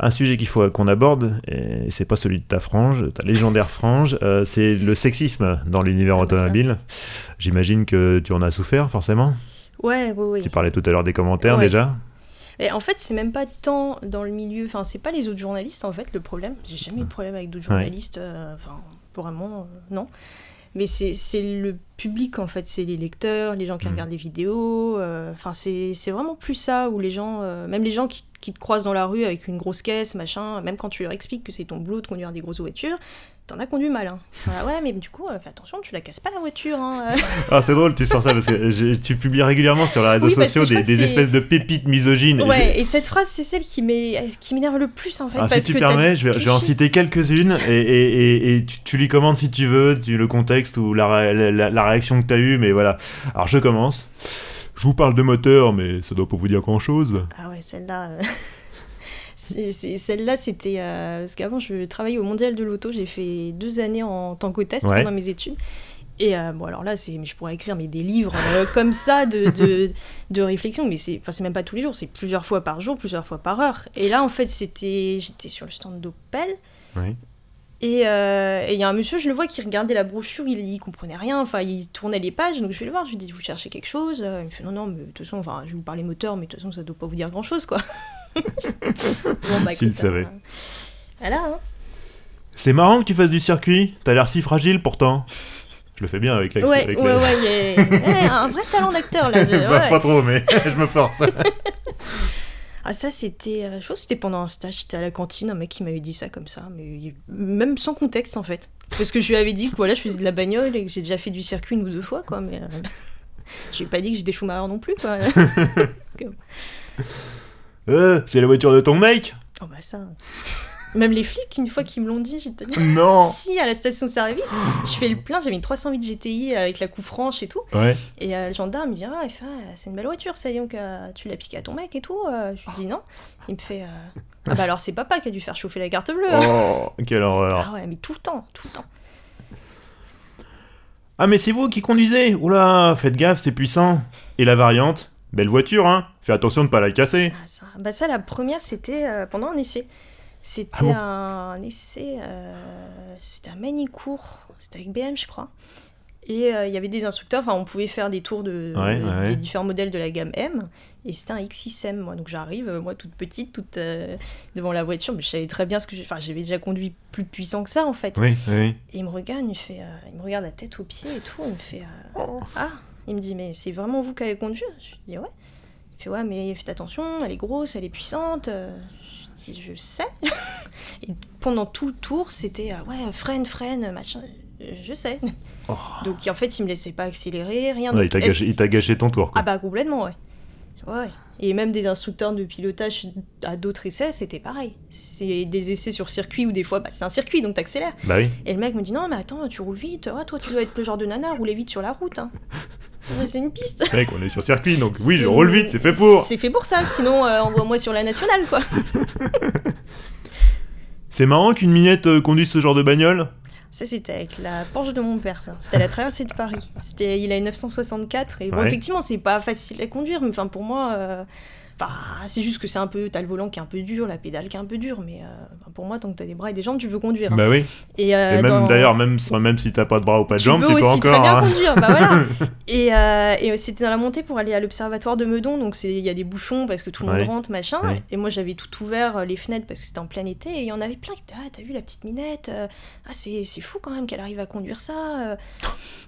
Un sujet qu'il faut qu'on aborde, et c'est pas celui de ta frange, ta légendaire frange, euh, c'est le sexisme dans l'univers Ah bah automobile. J'imagine que tu en as souffert, forcément. Ouais, ouais, ouais. Tu parlais tout à l'heure des commentaires Ouais. déjà. Et en fait, c'est même pas tant dans le milieu. Enfin, c'est pas les autres journalistes, en fait, le problème. J'ai jamais eu de problème avec d'autres Ouais. journalistes. euh, Enfin, vraiment, euh, non. Mais c'est le public, en fait. C'est les lecteurs, les gens qui Mm. regardent les vidéos. euh, Enfin, c'est c'est vraiment plus ça, où les gens, euh, même les gens qui, qui te croisent dans la rue avec une grosse caisse, machin, même quand tu leur expliques que c'est ton boulot de conduire des grosses voitures, t'en as conduit mal. Hein. Ils sont là, ouais, mais du coup, euh, fais attention, tu la casses pas la voiture. Hein. Ah, c'est drôle, tu sors ça parce que tu publies régulièrement sur les réseaux Oui, sociaux des, espèces de pépites misogynes. Ouais, et cette phrase, c'est celle qui m'énerve le plus, en fait. Parce si tu que t'as permets, je vais, je vais en citer quelques-unes et, et, et, et tu, tu lui commandes si tu veux, tu, le contexte ou la, ré- la, la- la réaction que tu as eue, mais voilà. Alors je commence. Je vous parle de moteur, mais ça doit pas vous dire grand-chose. Ah ouais, celle-là. euh, Celle-là, c'était. euh, Parce qu'avant, je travaillais au Mondial de l'Auto. J'ai fait deux années en tant qu'hôtesse Ouais. pendant mes études. Et euh, bon, alors là, mais je pourrais écrire mais des livres euh, comme ça de, de, de réflexion, mais c'est, même pas tous les jours, c'est plusieurs fois par jour, plusieurs fois par heure. Et là, en fait, c'était, j'étais sur le stand d'Opel. Oui. Et euh, et il y a un monsieur, je le vois, qui regardait la brochure, il, il comprenait rien, enfin, il tournait les pages, donc je vais le voir, je lui dis, vous cherchez quelque chose Euh, Il me fait, non, non, mais de toute façon, enfin, je vais vous parler moteur, mais de toute façon, ça doit pas vous dire grand chose, quoi. bon, bah, S'il savait. hein. Voilà, hein. C'est marrant que tu fasses du circuit, t'as l'air si fragile pourtant. Je le fais bien avec l'accent. Ouais, avec ouais, ouais, y a- ouais, un vrai talent d'acteur, là. je- Bah, ouais. Pas trop, mais je me force. Ah, ça, c'était. euh, je pense que c'était pendant un stage, j'étais à la cantine, un mec qui m'avait dit ça comme ça, mais même sans contexte en fait. Parce que je lui avais dit que voilà, je faisais de la bagnole et que j'ai déjà fait du circuit une ou deux fois, quoi, mais. euh, je lui ai pas dit que j'étais Schumacher non plus, quoi. Euh, c'est la voiture de ton mec? Oh, bah ça. Même les flics, une fois qu'ils me l'ont dit, j'étais. Non Si, à la station-service, je fais le plein, j'avais une 308 GTI avec la coupe franche et tout. Ouais. Et euh, le gendarme, il vient, il fait Ah, C'est une belle voiture, ça, donc euh, tu l'as piqué à ton mec et tout. Euh, je lui dis non. Il me fait euh, Ah, bah alors c'est papa qui a dû faire chauffer la carte bleue. hein. Oh, quelle horreur. Ah ouais, mais tout le temps, tout le temps. Ah, mais c'est vous qui conduisez Oula, faites gaffe, c'est puissant. Et la variante Belle voiture, hein Fais attention de pas la casser. Ah, ça. Bah ça, la première, c'était euh, pendant un essai. C'était Ah bon un essai, euh, c'était à Manicourt, c'était avec BM, je crois. Et euh, il y avait des instructeurs, enfin, on pouvait faire des tours de, Ouais, de- ouais. des différents modèles de la gamme M. Et c'était un X6M, moi. Donc j'arrive, euh, moi, toute petite, toute euh, devant la voiture, mais je savais très bien ce que j'ai. Enfin, j'avais déjà conduit plus puissant que ça, en fait. Oui, oui. Et il me regarde, il me fait, euh, il me regarde la tête aux pieds et tout, il me fait, ah, il me dit, mais c'est vraiment vous qui avez conduit? Je lui dis, ouais. Il fait, ouais, mais faites attention, elle est grosse, elle est puissante. Euh, Je sais. et pendant tout le tour, c'était, euh, ouais, freine, freine, machin. Je sais. Oh. Donc en fait, il me laissait pas accélérer, rien. Ouais, il t'a gâché, ton tour. Quoi. Ah bah complètement, ouais. Ouais. Et même des instructeurs de pilotage à d'autres essais, c'était pareil. C'est des essais sur circuit où des fois, bah, c'est un circuit, donc t'accélères. Bah oui. Et le mec me dit non mais attends, tu roules vite, toi tu dois être le genre de nana, rouler vite sur la route. Hein. Mais c'est une piste. Mec, on est sur circuit, donc oui, je roule vite, c'est fait pour. C'est fait pour ça, sinon euh, envoie-moi sur la nationale quoi. C'est marrant qu'une minette euh, conduise ce genre de bagnole. Ça c'était avec la Porsche de mon père ça. C'était à la traversée de Paris. C'était il a une 964 et bon Ouais. effectivement c'est pas facile à conduire mais enfin pour moi euh, enfin, c'est juste que c'est un peu t'as le volant qui est un peu dur, la pédale qui est un peu dure mais euh, pour moi tant que t'as des bras et des jambes tu peux conduire. hein. Bah oui. Et, euh, Et même dans- d'ailleurs, même, sans- même si t'as pas de bras ou pas de tu jambes, peux tu peux aussi très encore. bien hein. conduire, bah voilà. Et, euh, et c'était dans la montée pour aller à l'observatoire de Meudon, donc il y a des bouchons parce que tout le monde Ouais. rentre, machin. Ouais. Et moi j'avais tout ouvert, les fenêtres, parce que c'était en plein été, et il y en avait plein qui étaient Ah, t'as vu la petite minette Ah, c'est fou quand même qu'elle arrive à conduire ça.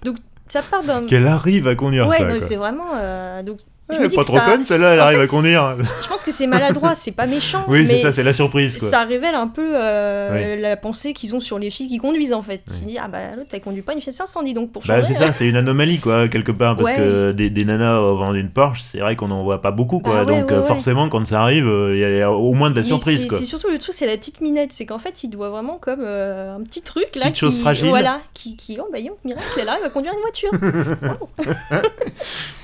Donc ça part d'un. Qu'elle arrive à conduire Ouais, ça. quoi. c'est vraiment. donc, je Ouais, me dis pas trop ça- conne, celle-là, elle en arrive fait, à conduire. Je pense que c'est maladroit, c'est pas méchant. Oui, c'est ça, c'est la surprise, quoi. Ça révèle un peu euh, la pensée qu'ils ont sur les filles qui conduisent en fait. Ouais. Ils disent Ah bah l'autre elle conduit pas une Fiat 500, dis donc pour Bah changer. c'est ça, c'est une anomalie quoi, quelque part, parce Ouais. que des, des nanas au vendant d'une Porsche, c'est vrai qu'on en voit pas beaucoup quoi, Bah ouais, donc euh, forcément quand ça arrive, euh, il y, a au moins de la Mais surprise quoi. C'est surtout le truc, c'est la petite minette. C'est qu'en fait, il doit vraiment comme euh, un petit truc là. Petite chose qui, fragile. Voilà, qui, qui oh bah yon, miracle, elle arrive à conduire une voiture.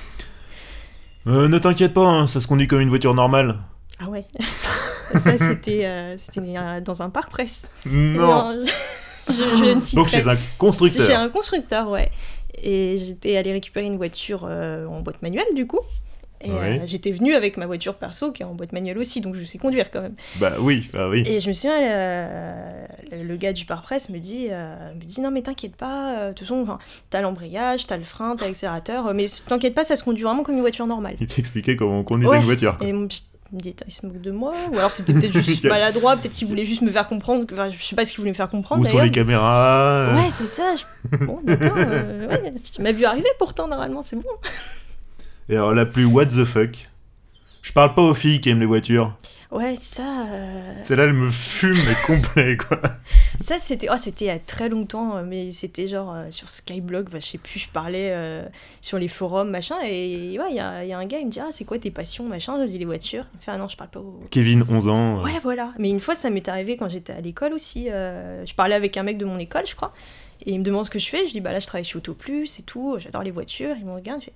Euh, ne t'inquiète pas, hein, ça se conduit comme une voiture normale. Ah ouais. ça, c'était euh, euh, dans un parc presse. Non. je, je, je ne citerai- Donc chez un Chez constructeur. un constructeur, ouais. Et j'étais allée récupérer une voiture en boîte manuelle, du coup. Et Oui. euh, j'étais venue avec ma voiture perso qui est en boîte manuelle aussi, donc je sais conduire quand même. Bah oui, bah oui. Et je me souviens, euh, le, gars du pare-presse me dit, euh, me dit non mais t'inquiète pas, euh, de toute façon, t'as l'embrayage, t'as le frein, t'as l'accélérateur, mais t'inquiète pas, ça se conduit vraiment comme une voiture normale. Il t'expliquait comment on conduisait Ouais. une voiture. quoi. Et mon me dit, il se moque de moi Ou alors c'était peut-être juste maladroit, peut-être qu'il voulait juste me faire comprendre, enfin, je sais pas ce qu'il voulait me faire comprendre sur d'ailleurs. les caméras. Ouais, c'est ça. je- Bon, d'accord. ouais, tu m'as vu arriver pourtant, normalement, c'est bon. Et alors la plus what the fuck? Je parle pas aux filles qui aiment les voitures. Ouais, ça. euh, Celle-là, elle me fume, mais complet, quoi. Ça, c'était oh, c'était il y a très longtemps, euh, mais c'était genre euh, sur Skyblog, bah, je sais plus, je parlais euh, sur les forums, machin, et ouais, il y y a un gars, il me dit Ah, c'est quoi tes passions, machin Je dis les voitures. Il me fait Ah non, je parle pas aux. Kevin, 11 ans. Ouais, voilà. Mais une fois, ça m'est arrivé quand j'étais à l'école aussi. je parlais avec un mec de mon école, je crois, et il me demande ce que je fais. Je dis Bah là, je travaille chez Auto Plus et tout, j'adore les voitures. Il me regarde, je fais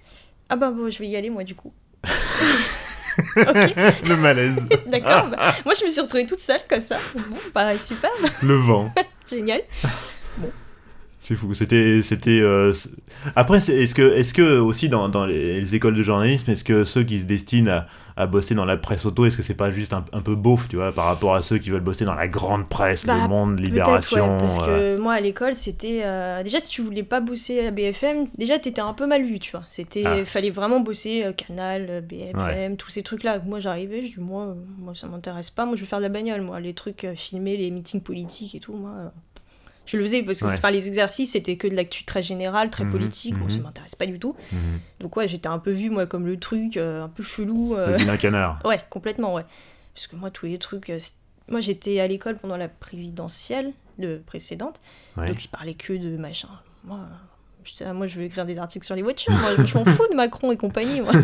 Ah bah, bon, je vais y aller, moi, du coup. le malaise. d'accord. bah, moi, je me suis retrouvée toute seule comme ça. Bon, pareil, super, le vent. génial. C'est fou. C'était, c'était. euh, Après, est-ce que, est-ce que aussi dans, dans les, les écoles de journalisme, est-ce que ceux qui se destinent à, à bosser dans la presse auto, est-ce que c'est pas juste un, un peu beauf, tu vois, par rapport à ceux qui veulent bosser dans la grande presse, Bah, le Monde, Peut-être, Libération. ouais, parce euh, que moi à l'école c'était euh, déjà si tu voulais pas bosser à BFM déjà t'étais un peu mal vu tu vois. C'était Ah. fallait vraiment bosser euh, Canal euh, BFM tous ces trucs là moi j'arrivais je dis moi euh, moi ça m'intéresse pas. Moi je veux faire de la bagnole moi. Les trucs euh, filmés les meetings politiques et tout moi euh, je le faisais parce que Ouais. les exercices c'était que de l'actu très générale très Mhm, politique moi ça mhm. m'intéresse pas du tout mhm. donc ouais j'étais un peu vu moi comme le truc euh, un peu chelou euh, Le canard. Ouais, complètement, ouais. Parce que moi, tous les trucs. euh, moi, j'étais à l'école pendant la présidentielle, le précédente, Ouais. donc ils parlaient que de machin. Moi, là, moi, je veux écrire des articles sur les voitures. Moi, je m'en fous de Macron et compagnie. Moi.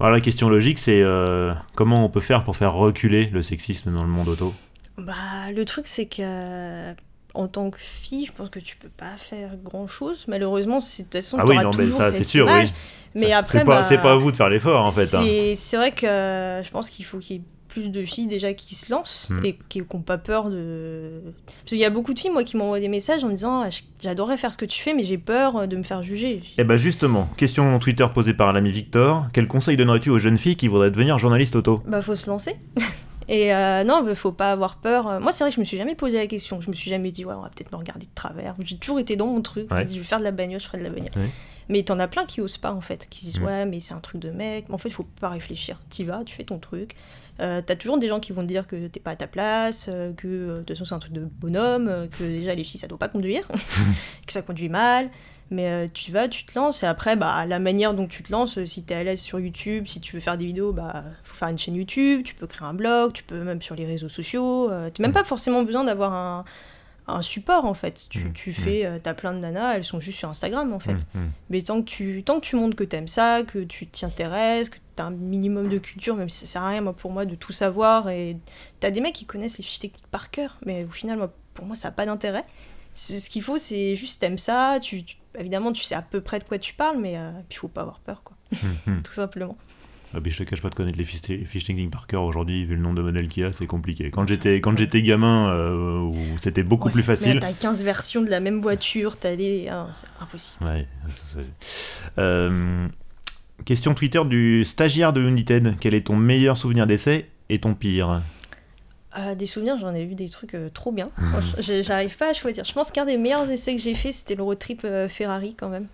Alors la question logique, c'est euh, comment on peut faire pour faire reculer le sexisme dans le monde auto? Bah, le truc, c'est que. euh, En tant que fille, je pense que tu peux pas faire grand chose. Malheureusement, c'est- de toute façon, Ah oui, non, mais ça, c'est sûr, image. oui. Mais Ça, après, c'est pas, bah, pas à vous de faire l'effort, en fait. hein. C'est vrai que euh, je pense qu'il faut qu'il y ait plus de filles déjà qui se lancent Mm. et qui n'ont pas peur de. Parce qu'il y a beaucoup de filles, moi, qui m'envoient des messages en me disant Ah, J'adorerais faire ce que tu fais, mais j'ai peur euh, de me faire juger. Eh ben justement, question Twitter posée par l'ami Victor. Quel conseil donnerais-tu aux jeunes filles qui voudraient devenir journalistes auto? Bah, faut se lancer. Et euh, non, bah, faut pas avoir peur. Moi, c'est vrai que je me suis jamais posé la question. Je me suis jamais dit, ouais, on va peut-être me regarder de travers. J'ai toujours été dans mon truc. Je me Ouais. dis, je vais faire de la bagnole, je ferai de la bagnole. Ouais. Mais t'en as plein qui osent pas, en fait. Qui se disent, ouais, mais c'est un truc de mec. Mais en fait, faut pas réfléchir. T'y vas, tu fais ton truc. Euh, T'as toujours des gens qui vont te dire que t'es pas à ta place, euh, que de toute façon, c'est un truc de bonhomme, que déjà, les filles, ça doit pas conduire, que ça conduit mal. Mais euh, tu vas, tu te lances, et après, bah, la manière dont tu te lances, euh, si t'es à l'aise sur YouTube, si tu veux faire des vidéos, bah, faut faire une chaîne YouTube, tu peux créer un blog, tu peux même sur les réseaux sociaux. Euh, t'as même Mm. pas forcément besoin d'avoir un, un support en fait. Tu, Mm, tu mm. fais, euh, t'as plein de nanas, elles sont juste sur Instagram en fait. Mm. Mais tant que tu, tant que tu montres que t'aimes ça, que tu t'y intéresses, que t'as un minimum de culture, même si ça sert à rien moi, pour moi de tout savoir, et t'as des mecs qui connaissent les fiches techniques par cœur, mais au final, moi, pour moi, ça n'a pas d'intérêt. Ce qu'il faut, c'est juste t'aimes ça, tu, tu- évidemment, tu sais à peu près de quoi tu parles, mais euh, puis faut pas avoir peur, quoi, tout simplement. Ah, mais je te cache pas de connaître les fiches techniques par cœur aujourd'hui, vu le nombre de modèles qu'il y a, c'est compliqué. Quand j'étais quand j'étais gamin, euh, où c'était beaucoup Ouais. plus facile. t'as 15 versions de la même voiture, t'as les. ah, c'est impossible. Ouais, ça, c'est- Euh, question Twitter du stagiaire de United. Quel est ton meilleur souvenir d'essai et ton pire? Euh, des souvenirs, j'en ai vu des trucs euh, trop bien. J'ai- J'arrive pas à choisir. Je pense qu'un des meilleurs essais que j'ai fait, c'était le road trip euh, Ferrari quand même.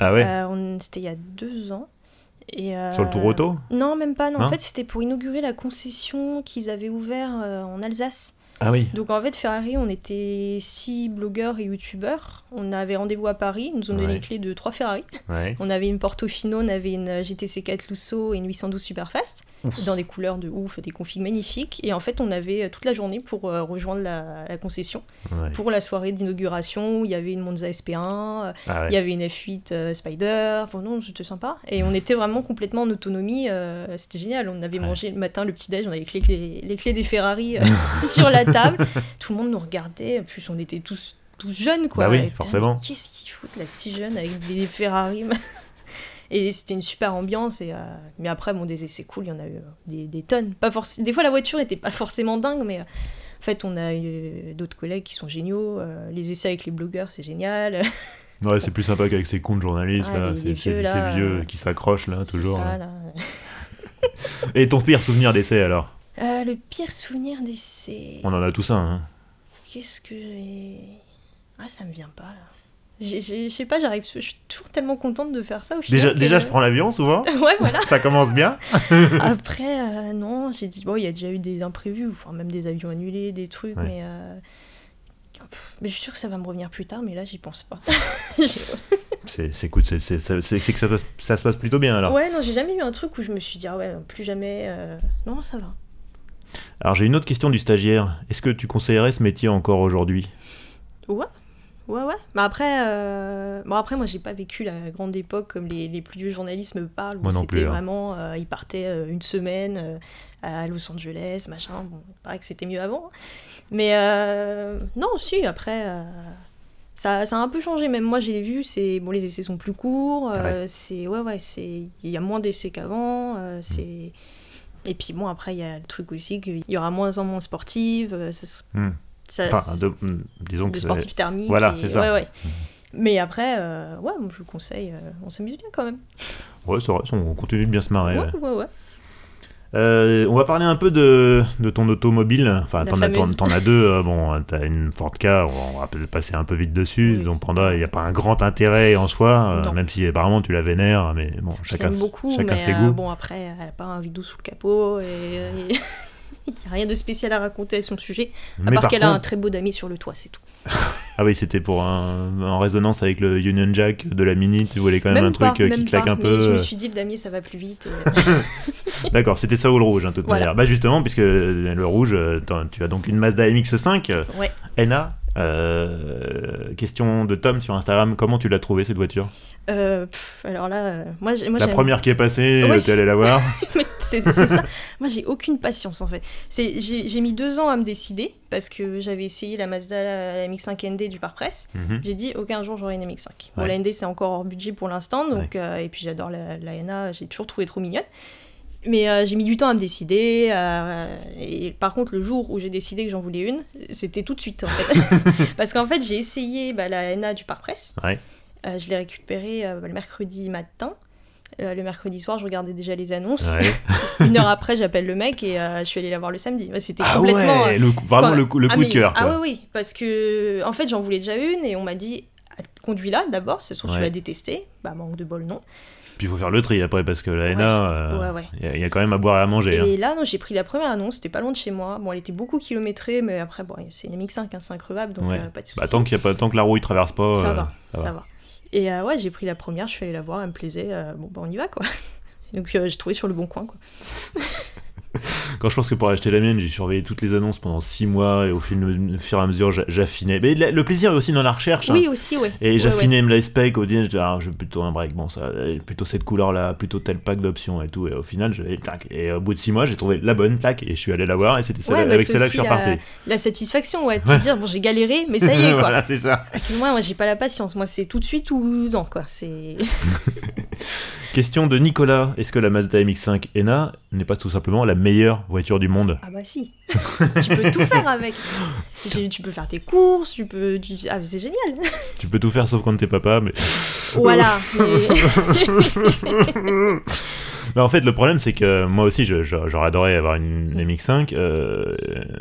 Ah ouais? Euh, C'était il y a deux ans. Et, Sur le tour auto? Non, même pas. Non. En fait, c'était pour inaugurer la concession qu'ils avaient ouvert euh, en Alsace. Ah oui. Donc en fait, Ferrari, on était six blogueurs et youtubeurs. On avait rendez-vous à Paris. Ils nous ont donné Ouais. les clés de trois Ferrari. Ouais. On avait une Portofino, on avait une GTC 4 Lusso et une 812 Superfast, Ouf. dans des couleurs de ouf, des configs magnifiques. Et en fait, on avait euh, toute la journée pour euh, rejoindre la, la concession, Ouais. pour la soirée d'inauguration où il y avait une Monza SP1, euh, Ah il y avait une F8 euh, Spider, enfin non, c'était sympa. Et on était vraiment complètement en autonomie, c'était génial. On avait mangé le matin le petit-déj, on avait les clés, les, les clés des Ferrari sur la table. Tout le monde nous regardait, en plus on était tous, tous jeunes quoi. Bah oui, Et forcément. Qu'est-ce qu'ils foutent là si jeunes avec des Ferrari Et c'était une super ambiance. Et, euh, Mais après, bon, des essais cool, il y en a eu euh, des, des tonnes. Pas forc- Des fois, la voiture n'était pas forcément dingue, mais euh, en fait, on a eu d'autres collègues qui sont géniaux. les essais avec les blogueurs, c'est génial. Ouais, c'est plus sympa qu'avec ces cons de journalistes, là. C'est vieux, ces vieux qui s'accrochent, là, C'est toujours. ça, là. Et ton pire souvenir d'essai, alors? Euh, le pire souvenir d'essai. On en a tous un, hein. Qu'est-ce que j'ai. Ah, ça me vient pas là. Je sais pas, j'arrive. Je suis toujours tellement contente de faire ça au. Déjà, que- déjà, je prends l'avion, souvent. ouais, voilà. Ça commence bien. Après, euh, non, j'ai dit, bon, il y a déjà eu des imprévus, enfin même des avions annulés, des trucs, Ouais. mais. euh, pff, Mais je suis sûre que ça va me revenir plus tard, mais là, j'y pense pas. C'est c'est que ça, ça se passe plutôt bien, alors. ouais, non, j'ai jamais eu un truc où je me suis dit, ah ouais, plus jamais. euh, Non, ça va. Alors, j'ai une autre question du stagiaire. Est-ce que tu conseillerais ce métier encore aujourd'hui? Ouais. Ouais, ouais. Mais après, euh, bon, après moi, j'ai pas vécu la grande époque comme les, les plus vieux journalistes me parlent. Moi non plus, hein. vraiment, euh, ils partaient euh, une semaine euh, à Los Angeles, machin. Bon, il paraît que c'était mieux avant. Mais non, si, après, ça, ça a un peu changé. Même moi, j'ai vu, c'est bon, les essais sont plus courts. Ah euh, C'est ouais, ouais, c'est il y a moins d'essais qu'avant. Mm. euh, c'est et puis bon, après, il y a le truc aussi qu'il y aura moins en moins sportives. euh, Ça, Hmm. ça, Enfin, de- hmm, disons de sportifs thermiques. Voilà, et- c'est ça. Ouais, ouais. Mais après, euh, ouais, je le conseille, euh, on s'amuse bien quand même. Ouais, c'est vrai, on continue de bien se marrer. Ouais, ouais. ouais, ouais. Euh, on va parler un peu de, de ton automobile. Enfin, t'en as, t'en- deux. euh, bon, t'as une Ford K, on va passer un peu vite dessus. Oui. Donc, Panda, il n'y a pas un grand intérêt en soi, euh, même si apparemment tu la vénères. Mais bon, chacun, beaucoup, chacun mais ses goûts. bon, après, elle a pas un vidéo sous le capot et et il n'y a rien de spécial à raconter à son sujet, à mais part par qu'elle a un très beau damier sur le toit, c'est tout. ah oui, c'était pour un, en résonance avec le Union Jack de la Mini. Tu voulais quand même, un truc pas, euh, même qui claque pas, un mais peu. je me euh, suis dit, le damier, ça va plus vite. et- D'accord, c'était ça ou le rouge, hein, de toute Voilà. manière. Bah justement, puisque le rouge, euh, tu as donc une Mazda MX-5 euh, ouais. NA. Euh, question de Tom sur Instagram, comment tu l'as trouvé cette voiture? Euh, pff, alors là, euh, moi, moi La première qui est passée, Ouais. euh, t'es allé la voir Mais c'est ça. Moi, j'ai aucune patience en fait. J'ai mis deux ans à me décider parce que j'avais essayé la Mazda la MX-5 ND du pare-presse. Mhm. J'ai dit aucun jour j'aurai une MX-5. Bon, la ND c'est encore hors budget pour l'instant, donc euh, et puis j'adore la, la NA, j'ai toujours trouvé trop mignonne. Mais euh, j'ai mis du temps à me décider. euh, et par contre, le jour où j'ai décidé que j'en voulais une, c'était tout de suite en fait. Parce qu'en fait, j'ai essayé bah, la NA du pare-presse. Ouais. Euh, je l'ai récupérée le mercredi matin. Euh, le mercredi soir, je regardais déjà les annonces. Ouais. Une heure après, j'appelle le mec et euh, je suis allée la voir le samedi. C'était Ah complètement. ouais, euh, le vraiment quand- le coup, le ah, coup de mais- cœur. Ah oui, oui, parce que en fait, j'en voulais déjà une et on m'a dit ah, conduis-la d'abord, c'est sûr que tu Ouais. vas détester. Bah, manque de bol, non. Puis il faut faire le tri après parce que la Ouais. NA, Ouais, ouais. il y a- il y, a quand même à boire et à manger. hein. Et là, non, j'ai pris la première annonce, c'était pas loin de chez moi. Bon, elle était beaucoup kilométrée, mais après, bon, c'est une MX5, hein, c'est increvable, donc Ouais. pas de soucis. Bah, tant, qu'il y a pas, tant que la rouille traverse pas, ça, va, ça ça va. va. Et euh, ouais, j'ai pris la première, je suis allée la voir, elle me plaisait. euh, bon, bah, on y va, quoi. Donc, euh, j'ai trouvé sur le bon coin, quoi. Quand je pense que pour acheter la mienne, j'ai surveillé toutes les annonces pendant 6 mois et au fil, au fur et à mesure, j'a- j'affinais. Mais la- le plaisir est aussi dans la recherche. hein. Oui, aussi, ouais. Et Ouais, j'affinais les specs au dîner, je disais, ah, je veux plutôt un break, bon, ça, plutôt cette couleur-là, plutôt tel pack d'options et tout. Et au final, je, tac. et au bout de 6 mois, j'ai trouvé la bonne plaque et je suis allé la voir et c'était Ouais, bah, avec celle-là que je suis la- reparti. La satisfaction, ouais. De te dire, bon, j'ai galéré, mais ça y est, quoi. voilà, c'est ça. Et puis moi, moi j'ai pas la patience. Moi, c'est tout de suite ou non, quoi. C'est. Question de Nicolas est-ce que la Mazda MX5 ENA n'est pas tout simplement la meilleure voiture du monde Ah bah si. tu peux tout faire avec. Tu, tu peux faire tes courses, tu peux. tu- Ah, mais c'est génial. Tu peux tout faire sauf quand t'es papa, mais. voilà. mais- Non, en fait, le problème, c'est que moi aussi, j'aurais adoré avoir une MX5, euh,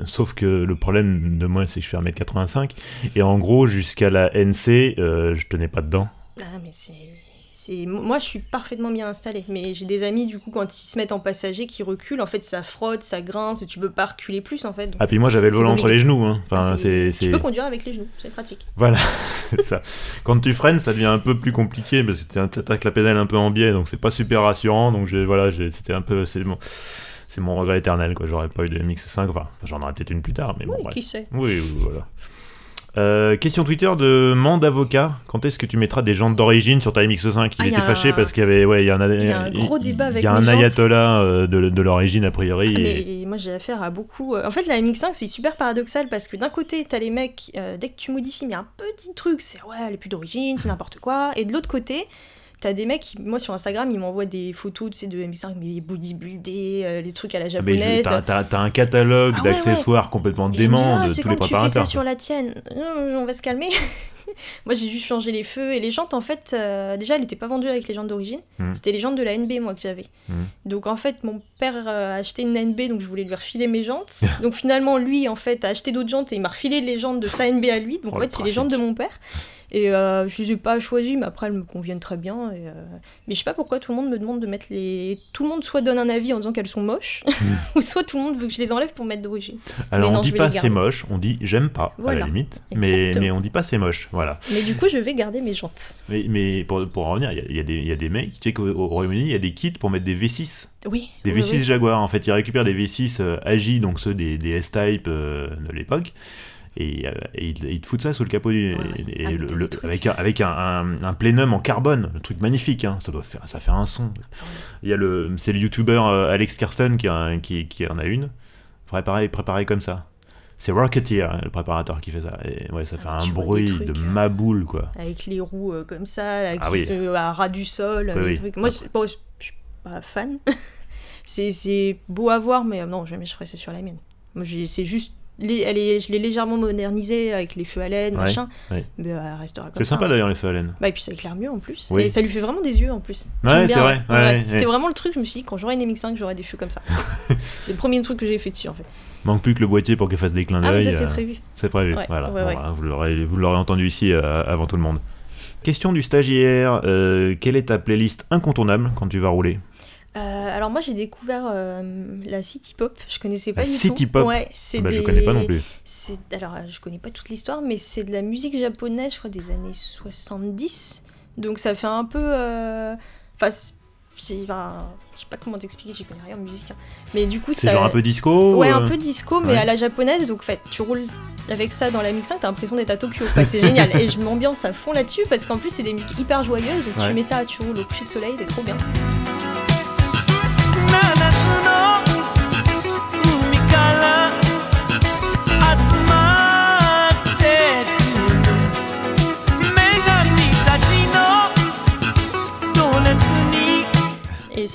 sauf que le problème de moi, c'est que je fais 1m85, et en gros, jusqu'à la NC, euh, je tenais pas dedans. Ah, mais c'est. C'est- Moi, je suis parfaitement bien installée. Mais j'ai des amis, du coup, quand ils se mettent en passager, qui reculent, en fait, ça frotte, ça grince, et tu peux pas reculer plus, en fait. Donc, Ah, puis moi, j'avais le volant entre les genoux. Hein. Enfin, c'est. Tu peux conduire avec les genoux, c'est pratique. Voilà, ça. Quand tu freines, ça devient un peu plus compliqué, parce que tu attaques la pédale un peu en biais, donc c'est pas super rassurant. Donc j'ai- voilà, c'était un peu. C'est mon, c'est mon regret éternel, quoi. J'aurais pas eu de MX5, enfin, j'en aurais peut-être une plus tard, mais bon, Oui, qui sait Oui, oui, voilà. Euh, question Twitter de Mande Avocat. Quand est-ce que tu mettras des jantes d'origine sur ta MX5 Il Ah, était fâché un- parce qu'il y avait, ouais, il y a un, Il y a un gros débat avec Il y a mes un jantes. ayatollah euh, de, de l'origine a priori. Ah, et- mais moi j'ai affaire à beaucoup. euh, En fait, la MX5 c'est super paradoxal parce que d'un côté t'as les mecs, euh, dès que tu modifies, mais un petit truc, c'est ouais, elle est plus d'origine, c'est n'importe quoi. Et de l'autre côté, t'as des mecs, qui- moi sur Instagram, ils m'envoient des photos tu sais, de MX5, mais bodybuildés, euh, les trucs à la Ah, japonaise. T'as t'as- t'as un catalogue Ah ouais, d'accessoires complètement dément Ah, de tous les quand tu fais ça préparateurs. sur la tienne. On va se calmer. moi, j'ai juste changé les feux et les jantes. En fait, euh, déjà, elles n'étaient pas vendues avec les jantes d'origine. Hmm. C'était les jantes de la NB, moi, que j'avais. Hmm. Donc, en fait, mon père euh, a acheté une NB, donc je voulais lui refiler mes jantes. donc, finalement, lui, en fait, a acheté d'autres jantes et il m'a refilé les jantes de sa NB à lui. Donc, Oh, en fait, c'est les jantes de mon père. Et euh, je les ai pas choisies, mais après, elles me conviennent très bien. Et, euh, Mais je sais pas pourquoi tout le monde me demande de mettre les. Tout le monde soit donne un avis en disant qu'elles sont moches, ou soit tout le monde veut que je les enlève pour mettre d'origine. Alors Mais non, on dit pas c'est moche, on dit j'aime pas à la limite, mais, mais on dit pas c'est moche, voilà. Mais du coup, je vais garder mes jantes. Mais, mais pour, pour en revenir, il y a- y, des- il y a des mecs, tu sais qu'au au Royaume-Uni, il y a des kits pour mettre des V6. Oui. Des oui, V6 oui. Jaguar, en fait, ils récupèrent des V6 euh, AJ, donc ceux des, des S-Type euh, de l'époque, et, euh, et ils, ils te foutent ça sous le capot du. Ouais. et Ah, le- le- avec un, avec un, un, un plénum en carbone, le truc magnifique, hein, ça doit faire, ça fait un son. Il y a le, c'est le youtubeur Alex Kirsten qui, a- qui, qui en a une, préparé, préparé comme ça. C'est Rocketeer, hein, le préparateur qui fait ça. Et ouais, ça fait Ah, un vois des bruit trucs, de euh, ma boule, quoi. Avec les roues euh, comme ça, là, qui Ah oui. se à ras du sol. Oui, trucs. Moi, je bon, suis pas fan. c'est beau à voir, mais euh, non, jamais je ferais ça sur la mienne. C'est juste. Elle est, je l'ai légèrement modernisée avec les feux à Ouais, machin. ouais. Mais euh, elle restera comme C'est sympa hein. d'ailleurs les feux à laine. Bah, et puis ça éclaire mieux en plus. Oui. Et ça lui fait vraiment des yeux en plus. Ouais, c'est vrai, ouais. C'était vraiment le truc, je me suis dit, quand j'aurai une MX5, j'aurai des feux comme ça. c'est le premier truc que j'ai fait dessus en fait. Manque plus que le boîtier pour qu'elle fasse des clins Ah, d'œil. ça c'est euh, prévu. C'est prévu, voilà. Bon, vous l'aurez vous l'aurez entendu ici euh, avant tout le monde. Question du stagiaire, euh, quelle est ta playlist incontournable quand tu vas rouler? Euh, alors moi j'ai découvert euh, la City Pop, je connaissais pas La du City tout. Pop Ouais, c'est bah, Je connais pas non plus. C'est alors euh, je connais pas toute l'histoire, mais c'est de la musique japonaise, je crois des années 70. Donc ça fait un peu, euh, enfin c'est- enfin, je sais pas comment t'expliquer, j'y connais rien en musique. hein. Mais du coup C'est ça, genre un peu disco ouais un peu disco, mais ouais. à la japonaise. Donc en fait tu roules avec ça dans la mix 5, t'as l'impression d'être à Tokyo. quoi. C'est génial. Et je m'ambiance à fond là-dessus parce qu'en plus c'est des musiques hyper joyeuses. Donc Ouais. tu mets ça, tu roules au coucher de soleil, c'est trop bien.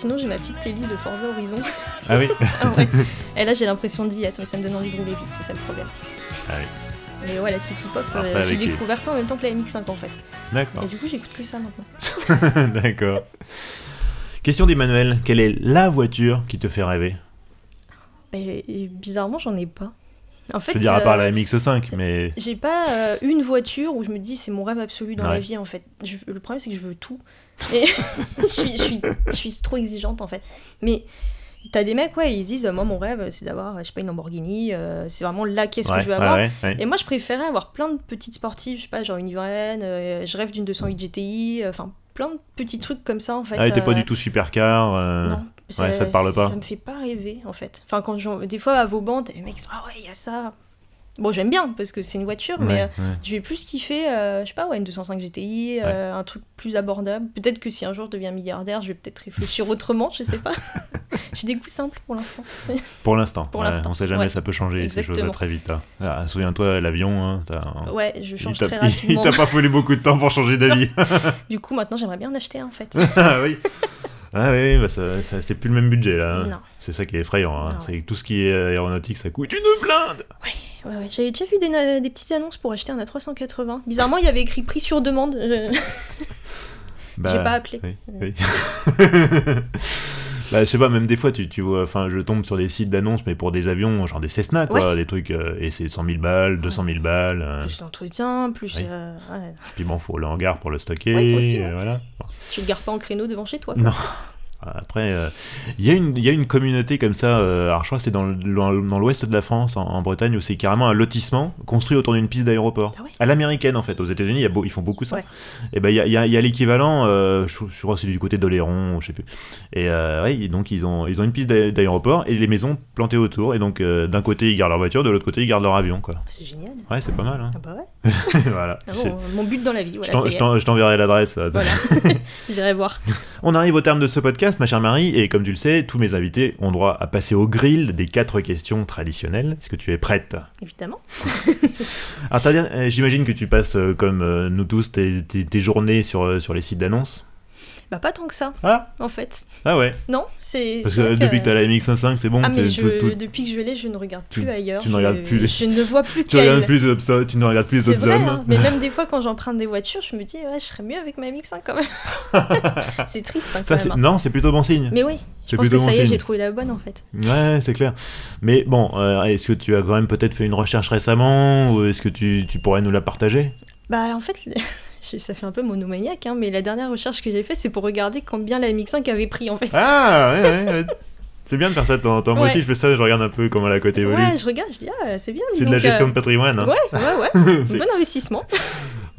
Sinon j'ai ma petite playlist de Forza Horizon. Ah oui Ah ouais. Et là, j'ai l'impression d'y être, mais ça me donne envie de rouler vite, c'est ça le problème. Ah oui. Mais ouais, la City Pop, euh, j'ai les- découvert ça en même temps que la MX5 en fait. D'accord. Et du coup, j'écoute que ça maintenant. D'accord. Question d'Emmanuel, quelle est la voiture qui te fait rêver? Et, et bizarrement, j'en ai pas. En fait, Je veux dire, à part euh, la MX5, mais. j'ai pas euh, une voiture où je me dis c'est mon rêve absolu dans Ouais. la vie en fait. Je- le problème, c'est que je veux tout. Et je, suis, je, suis, je suis trop exigeante en fait. Mais. T'as des mecs, ouais, ils disent, moi mon rêve c'est d'avoir, je sais pas, une Lamborghini, euh, c'est vraiment la caisse ouais, que je veux avoir. ouais. Et moi, je préférais avoir plein de petites sportives, je sais pas, genre une euh, je rêve d'une 208 GTI, euh, enfin plein de petits trucs comme ça en fait. Ah, t'es pas euh, du tout supercar euh, Ouais, ça te parle pas Ça me fait pas rêver, en fait. Enfin, quand des fois, à Vauban, les mecs sont Ah ouais, il y a ça. Bon, j'aime bien, parce que c'est une voiture, mais Ouais, euh, ouais. je vais plus kiffer, euh, je sais pas, ouais, une 205 GTI, euh, un truc plus abordable. Peut-être que si un jour je deviens milliardaire, je vais peut-être réfléchir autrement, je sais pas. J'ai des goûts simples pour l'instant. Pour l'instant. Pour ouais, l'instant, On sait jamais, ouais. ça peut changer ces choses-là Exactement. très vite. hein. Ah, Souviens-toi, l'avion, hein, t'as- Ouais, je il change très il rapidement. t'a pas fallu beaucoup de temps pour changer d'avis. Du coup, maintenant, j'aimerais bien en acheter un, en fait. ah oui. Ah oui, bah ça, ça- c'est plus le même budget là. hein. Non. C'est ça qui est effrayant. hein. Non. C'est que tout ce qui est aéronautique, ça coûte une blinde. Ouais, ouais. J'avais déjà vu des, des petites annonces pour acheter un A380. Bizarrement, il y avait écrit prix sur demande. Je- Bah, J'ai pas appelé. Oui, oui. bah, je sais pas, même des fois, tu, tu vois, enfin, je tombe sur des sites d'annonces, mais pour des avions, genre des Cessna, quoi, des trucs, euh, et c'est 100 000 balles, 200 000 balles. euh, Plus d'entretien, plus. Oui. euh, ouais. puis bon, faut le hangar pour le stocker, Ouais, aussi, ouais. euh, voilà. Tu le gares pas en créneau devant chez toi. quoi. Non. Après, euh, il y, a une- il y a une communauté comme ça, euh, alors je crois que c'est dans, l'ouest de la France, en, en Bretagne, où c'est carrément un lotissement construit autour d'une piste d'aéroport. Ah ouais À l'américaine, en fait. Aux États-Unis, ils font beaucoup ça. Ouais. Et ben, il y a, il y a- il y a l'équivalent, euh, je, je crois que c'est du côté d'Oléron, je sais plus. Et euh, ouais, donc ils ont, ils ont une piste d'a- d'aéroport et les maisons plantées autour. Et donc, d'un côté, ils gardent leur voiture, de l'autre côté, ils gardent leur avion, quoi. C'est génial. Ouais, c'est pas mal, hein. Ah bah ouais. voilà. Ah bon, mon but dans la vie, je voilà. t'enverrai l'adresse. Voilà. J'irai voir. On arrive au terme de ce podcast, ma chère Marie, et comme tu le sais, tous mes invités ont droit à passer au grill des quatre questions traditionnelles. Est-ce que tu es prête? Évidemment. Alors, euh, j'imagine que tu passes, euh, comme euh, nous tous, tes, tes- tes journées sur, sur les sites d'annonces. Bah pas tant que ça, Ah, en fait. ah ouais. Non, c'est. Parce que depuis que t'as la MX-5, c'est bon. Ah mais je- tout- tout- depuis que je l'ai, je ne regarde tu- plus ailleurs. tu ne Je- regardes plus les- Je ne vois plus tu regardes plus les tu ne regardes plus les C'est vrai, hein. mais même des fois quand j'emprunte des voitures, je me dis ouais, je serais mieux avec ma MX5 quand même. c'est triste hein, quand Ça, même. c'est- hein. Non, c'est plutôt bon signe. Mais oui, je pense que ça y est, j'ai trouvé la bonne en fait. Ouais, c'est clair. Mais bon, euh, est-ce que tu as quand même peut-être fait une recherche récemment ou est-ce que tu, tu pourrais nous la partager? Bah en fait, ça fait un peu monomaniaque, hein, mais la dernière recherche que j'ai faite, c'est pour regarder combien la MX5 avait pris en fait. Ah, ouais, ouais, ouais. C'est bien de faire ça de temps en temps. Moi Ouais. aussi, je fais ça, je regarde un peu comment la cote évolue. Ouais, je regarde, je dis ah c'est bien. c'est de la gestion euh, de patrimoine. hein. Ouais, ouais, ouais. C'est- bon investissement.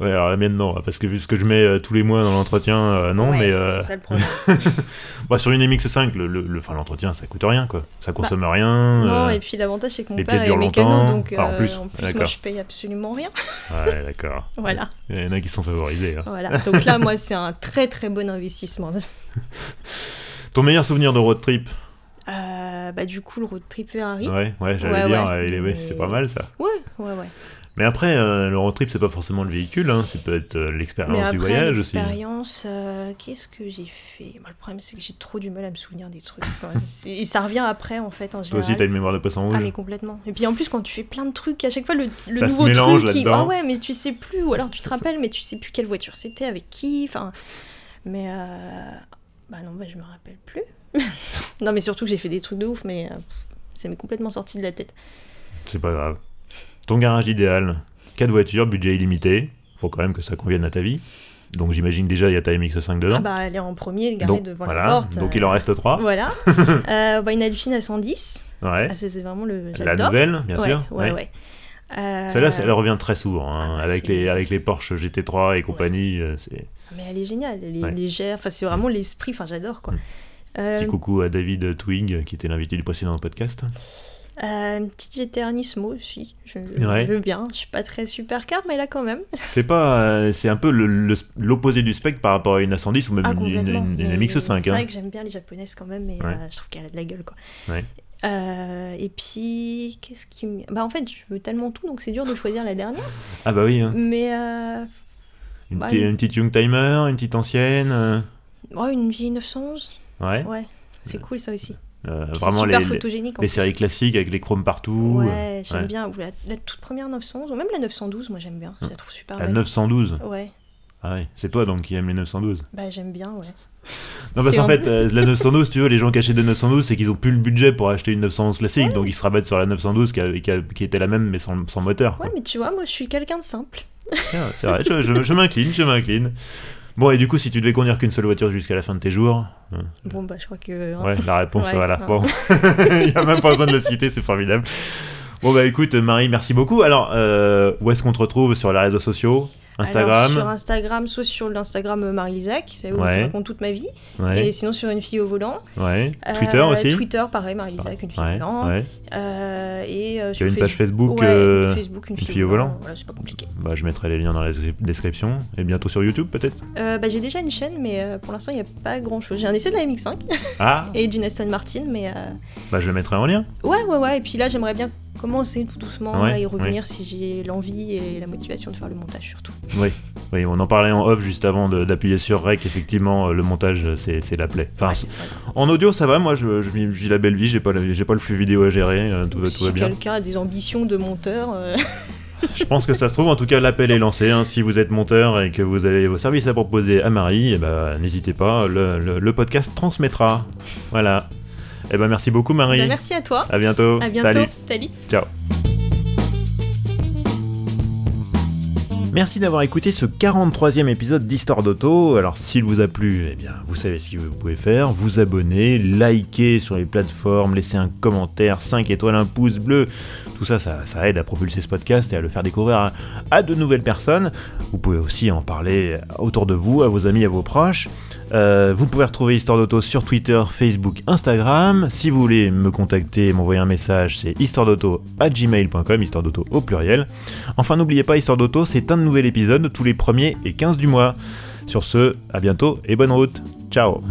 Ouais, alors la mienne, non, parce que vu ce que je mets euh, tous les mois dans l'entretien, euh, non, Ouais, mais euh, C'est ça le problème. bah, sur une MX5, le, le, le- l'entretien, ça coûte rien, quoi. Ça consomme rien. Bah, Non, euh, et puis l'avantage c'est que mon les père est mécano, longtemps. donc Ah, en euh, plus, moi d'accord. je paye absolument rien. Ouais, d'accord. Voilà, Il y en a qui sont favorisés. hein. voilà. Donc là, moi, c'est un très très bon investissement. Ton meilleur souvenir de road trip? Euh, bah du coup, le road trip Ferrari. Ouais, ouais, j'allais Ouais, dire, ouais. euh, c'est Mais- pas mal ça. Ouais, ouais, ouais. Mais après, euh, le road trip, c'est pas forcément le véhicule, hein, c'est peut-être euh, Mais l'expérience du voyage aussi. l'expérience, euh, qu'est-ce que j'ai fait? Bah, Le problème, c'est que j'ai trop du mal à me souvenir des trucs. Enfin, et ça revient après, en fait, en Toi général. aussi, t'as une mémoire de poisson rouge Ah mais complètement. Et puis en plus quand tu fais plein de trucs, à chaque fois le, le Ça se nouveau mélange truc qui... Ah ouais mais tu sais plus, ou alors tu te rappelles mais tu sais plus quelle voiture c'était, avec qui, enfin... Mais euh... Bah non, bah je me rappelle plus. non mais surtout que j'ai fait des trucs de ouf, mais euh, ça m'est complètement sorti de la tête. C'est pas grave. Ton garage idéal, 4 voitures, budget illimité. Faut quand même que ça convienne à ta vie. Donc j'imagine déjà, il y a ta MX5 dedans. Ah bah elle est en premier, garée Donc, devant voilà. la porte. Donc euh, il en reste 3. Voilà. euh, bah, une Alpine à 110. Ouais. Ah, c'est vraiment le... La nouvelle, bien ouais, sûr. Ouais, ouais. Euh, Celle-là, elle revient très souvent. hein, Ah avec, les, avec les Porsche GT3 et compagnie. euh, c'est Mais elle est géniale, elle est Ouais. légère, enfin c'est vraiment l'esprit, enfin j'adore quoi. Mm. Euh, Petit coucou à David Twing, qui était l'invité du précédent podcast. Euh, une petite GTR Nismo aussi, je, je Ouais. veux bien. Je suis pas très super car, mais là quand même. C'est pas, euh, c'est un peu l'opposé du spec par rapport à une A110 ou même Ah, une, une, une- une mais MX5. C'est hein. vrai que j'aime bien les japonaises quand même, mais Ouais. euh, je trouve qu'elle a de la gueule quoi. Ouais. Euh, et puis, qu'est-ce qui. Bah en fait, je veux tellement tout, donc c'est dur de choisir la dernière. Ah bah oui, hein. Mais. Une, Bah, petite- une- une petite Young Timer, une petite ancienne. Oh, une vieille 911 Ouais. Ouais, c'est cool ça aussi. Euh, vraiment les, super les, photogénique séries classiques avec les chromes partout. Ouais, j'aime ouais. bien. Ou la, la toute première 911, ou même la 912, moi j'aime bien. Je la trouve super La belle. 912. Ouais, Ah ouais, c'est toi donc qui aime les 912. bah j'aime bien, ouais. Non parce qu'en fait, euh, la 912, tu vois, les gens qui achètent des 912, c'est qu'ils ont plus le budget pour acheter une 911 classique, donc ils se rabattent sur la 912 qui, a- qui, a- qui était la même mais sans, sans moteur. quoi. Ouais, mais tu vois, moi je suis quelqu'un de simple. Tiens, C'est vrai, je, je- je m'incline, je m'incline. Bon, et du coup, si tu devais conduire qu'une seule voiture jusqu'à la fin de tes jours, euh, Bon, bah je crois que. hein. ouais, la réponse, Ouais, voilà. non. Bon, il n'y a même pas besoin de le citer, c'est formidable. Bon, bah écoute, Marie, merci beaucoup. Alors, euh, où est-ce qu'on te retrouve sur les réseaux sociaux? Instagram Alors, sur Instagram, soit sur l'Instagram euh, Marie-Isaac, c'est où Ouais. je raconte toute ma vie. Ouais, Et sinon sur une fille au volant. ouais. Euh, Twitter aussi Twitter, pareil, Marie-Isaac, une fille au volant. Euh, et euh, Tu sur as une page Facebook, une, une fille, au volant. Voilà, c'est pas compliqué. Bah, je mettrai les liens dans la descri- description. Et bientôt sur YouTube, peut-être? Euh, bah, j'ai déjà une chaîne, mais pour l'instant, il n'y a pas grand chose. J'ai un essai de la MX5 Ah et d'une Aston Martin, mais Bah, je le mettrai en lien. ouais, ouais, ouais. Et puis là, j'aimerais bien commencer tout doucement Ouais, à y revenir si j'ai l'envie et la motivation de faire le montage surtout. Oui, oui, on en parlait en off juste avant d'appuyer sur Rec. Effectivement, euh, le montage, euh, c'est la plaie. Enfin, Ouais, en audio, ça va. Moi, je, je vis- la belle vie. J'ai pas, la- pas le flux vidéo à gérer. euh, tout, va- tout si va bien. quelqu'un a des ambitions de monteur, euh, Je pense que ça se trouve. En tout cas, l'appel est lancé. hein. Si vous êtes monteur et que vous avez vos services à proposer à Marie, eh ben, n'hésitez pas. Le, le- le podcast transmettra. Voilà. Eh ben, merci beaucoup, Marie. bah, merci à toi. À bientôt. À bientôt. Salut. Salut. Ciao. Merci d'avoir écouté ce 43e épisode d'Histoire d'Auto. Alors s'il vous a plu, eh bien vous savez ce que vous pouvez faire, vous abonner, liker sur les plateformes, laisser un commentaire, 5 étoiles, un pouce bleu. Tout ça, ça, ça aide à propulser ce podcast et à le faire découvrir à, à de nouvelles personnes. Vous pouvez aussi en parler autour de vous, à vos amis, à vos proches. Euh, vous pouvez retrouver Histoire d'Auto sur Twitter, Facebook, Instagram. Si vous voulez me contacter, m'envoyer un message, c'est histoiredauto@gmail.com, histoire d'auto au pluriel. Enfin, n'oubliez pas, Histoire d'Auto, c'est un nouvel épisode tous les premiers et 15 du mois. Sur ce, à bientôt et bonne route. Ciao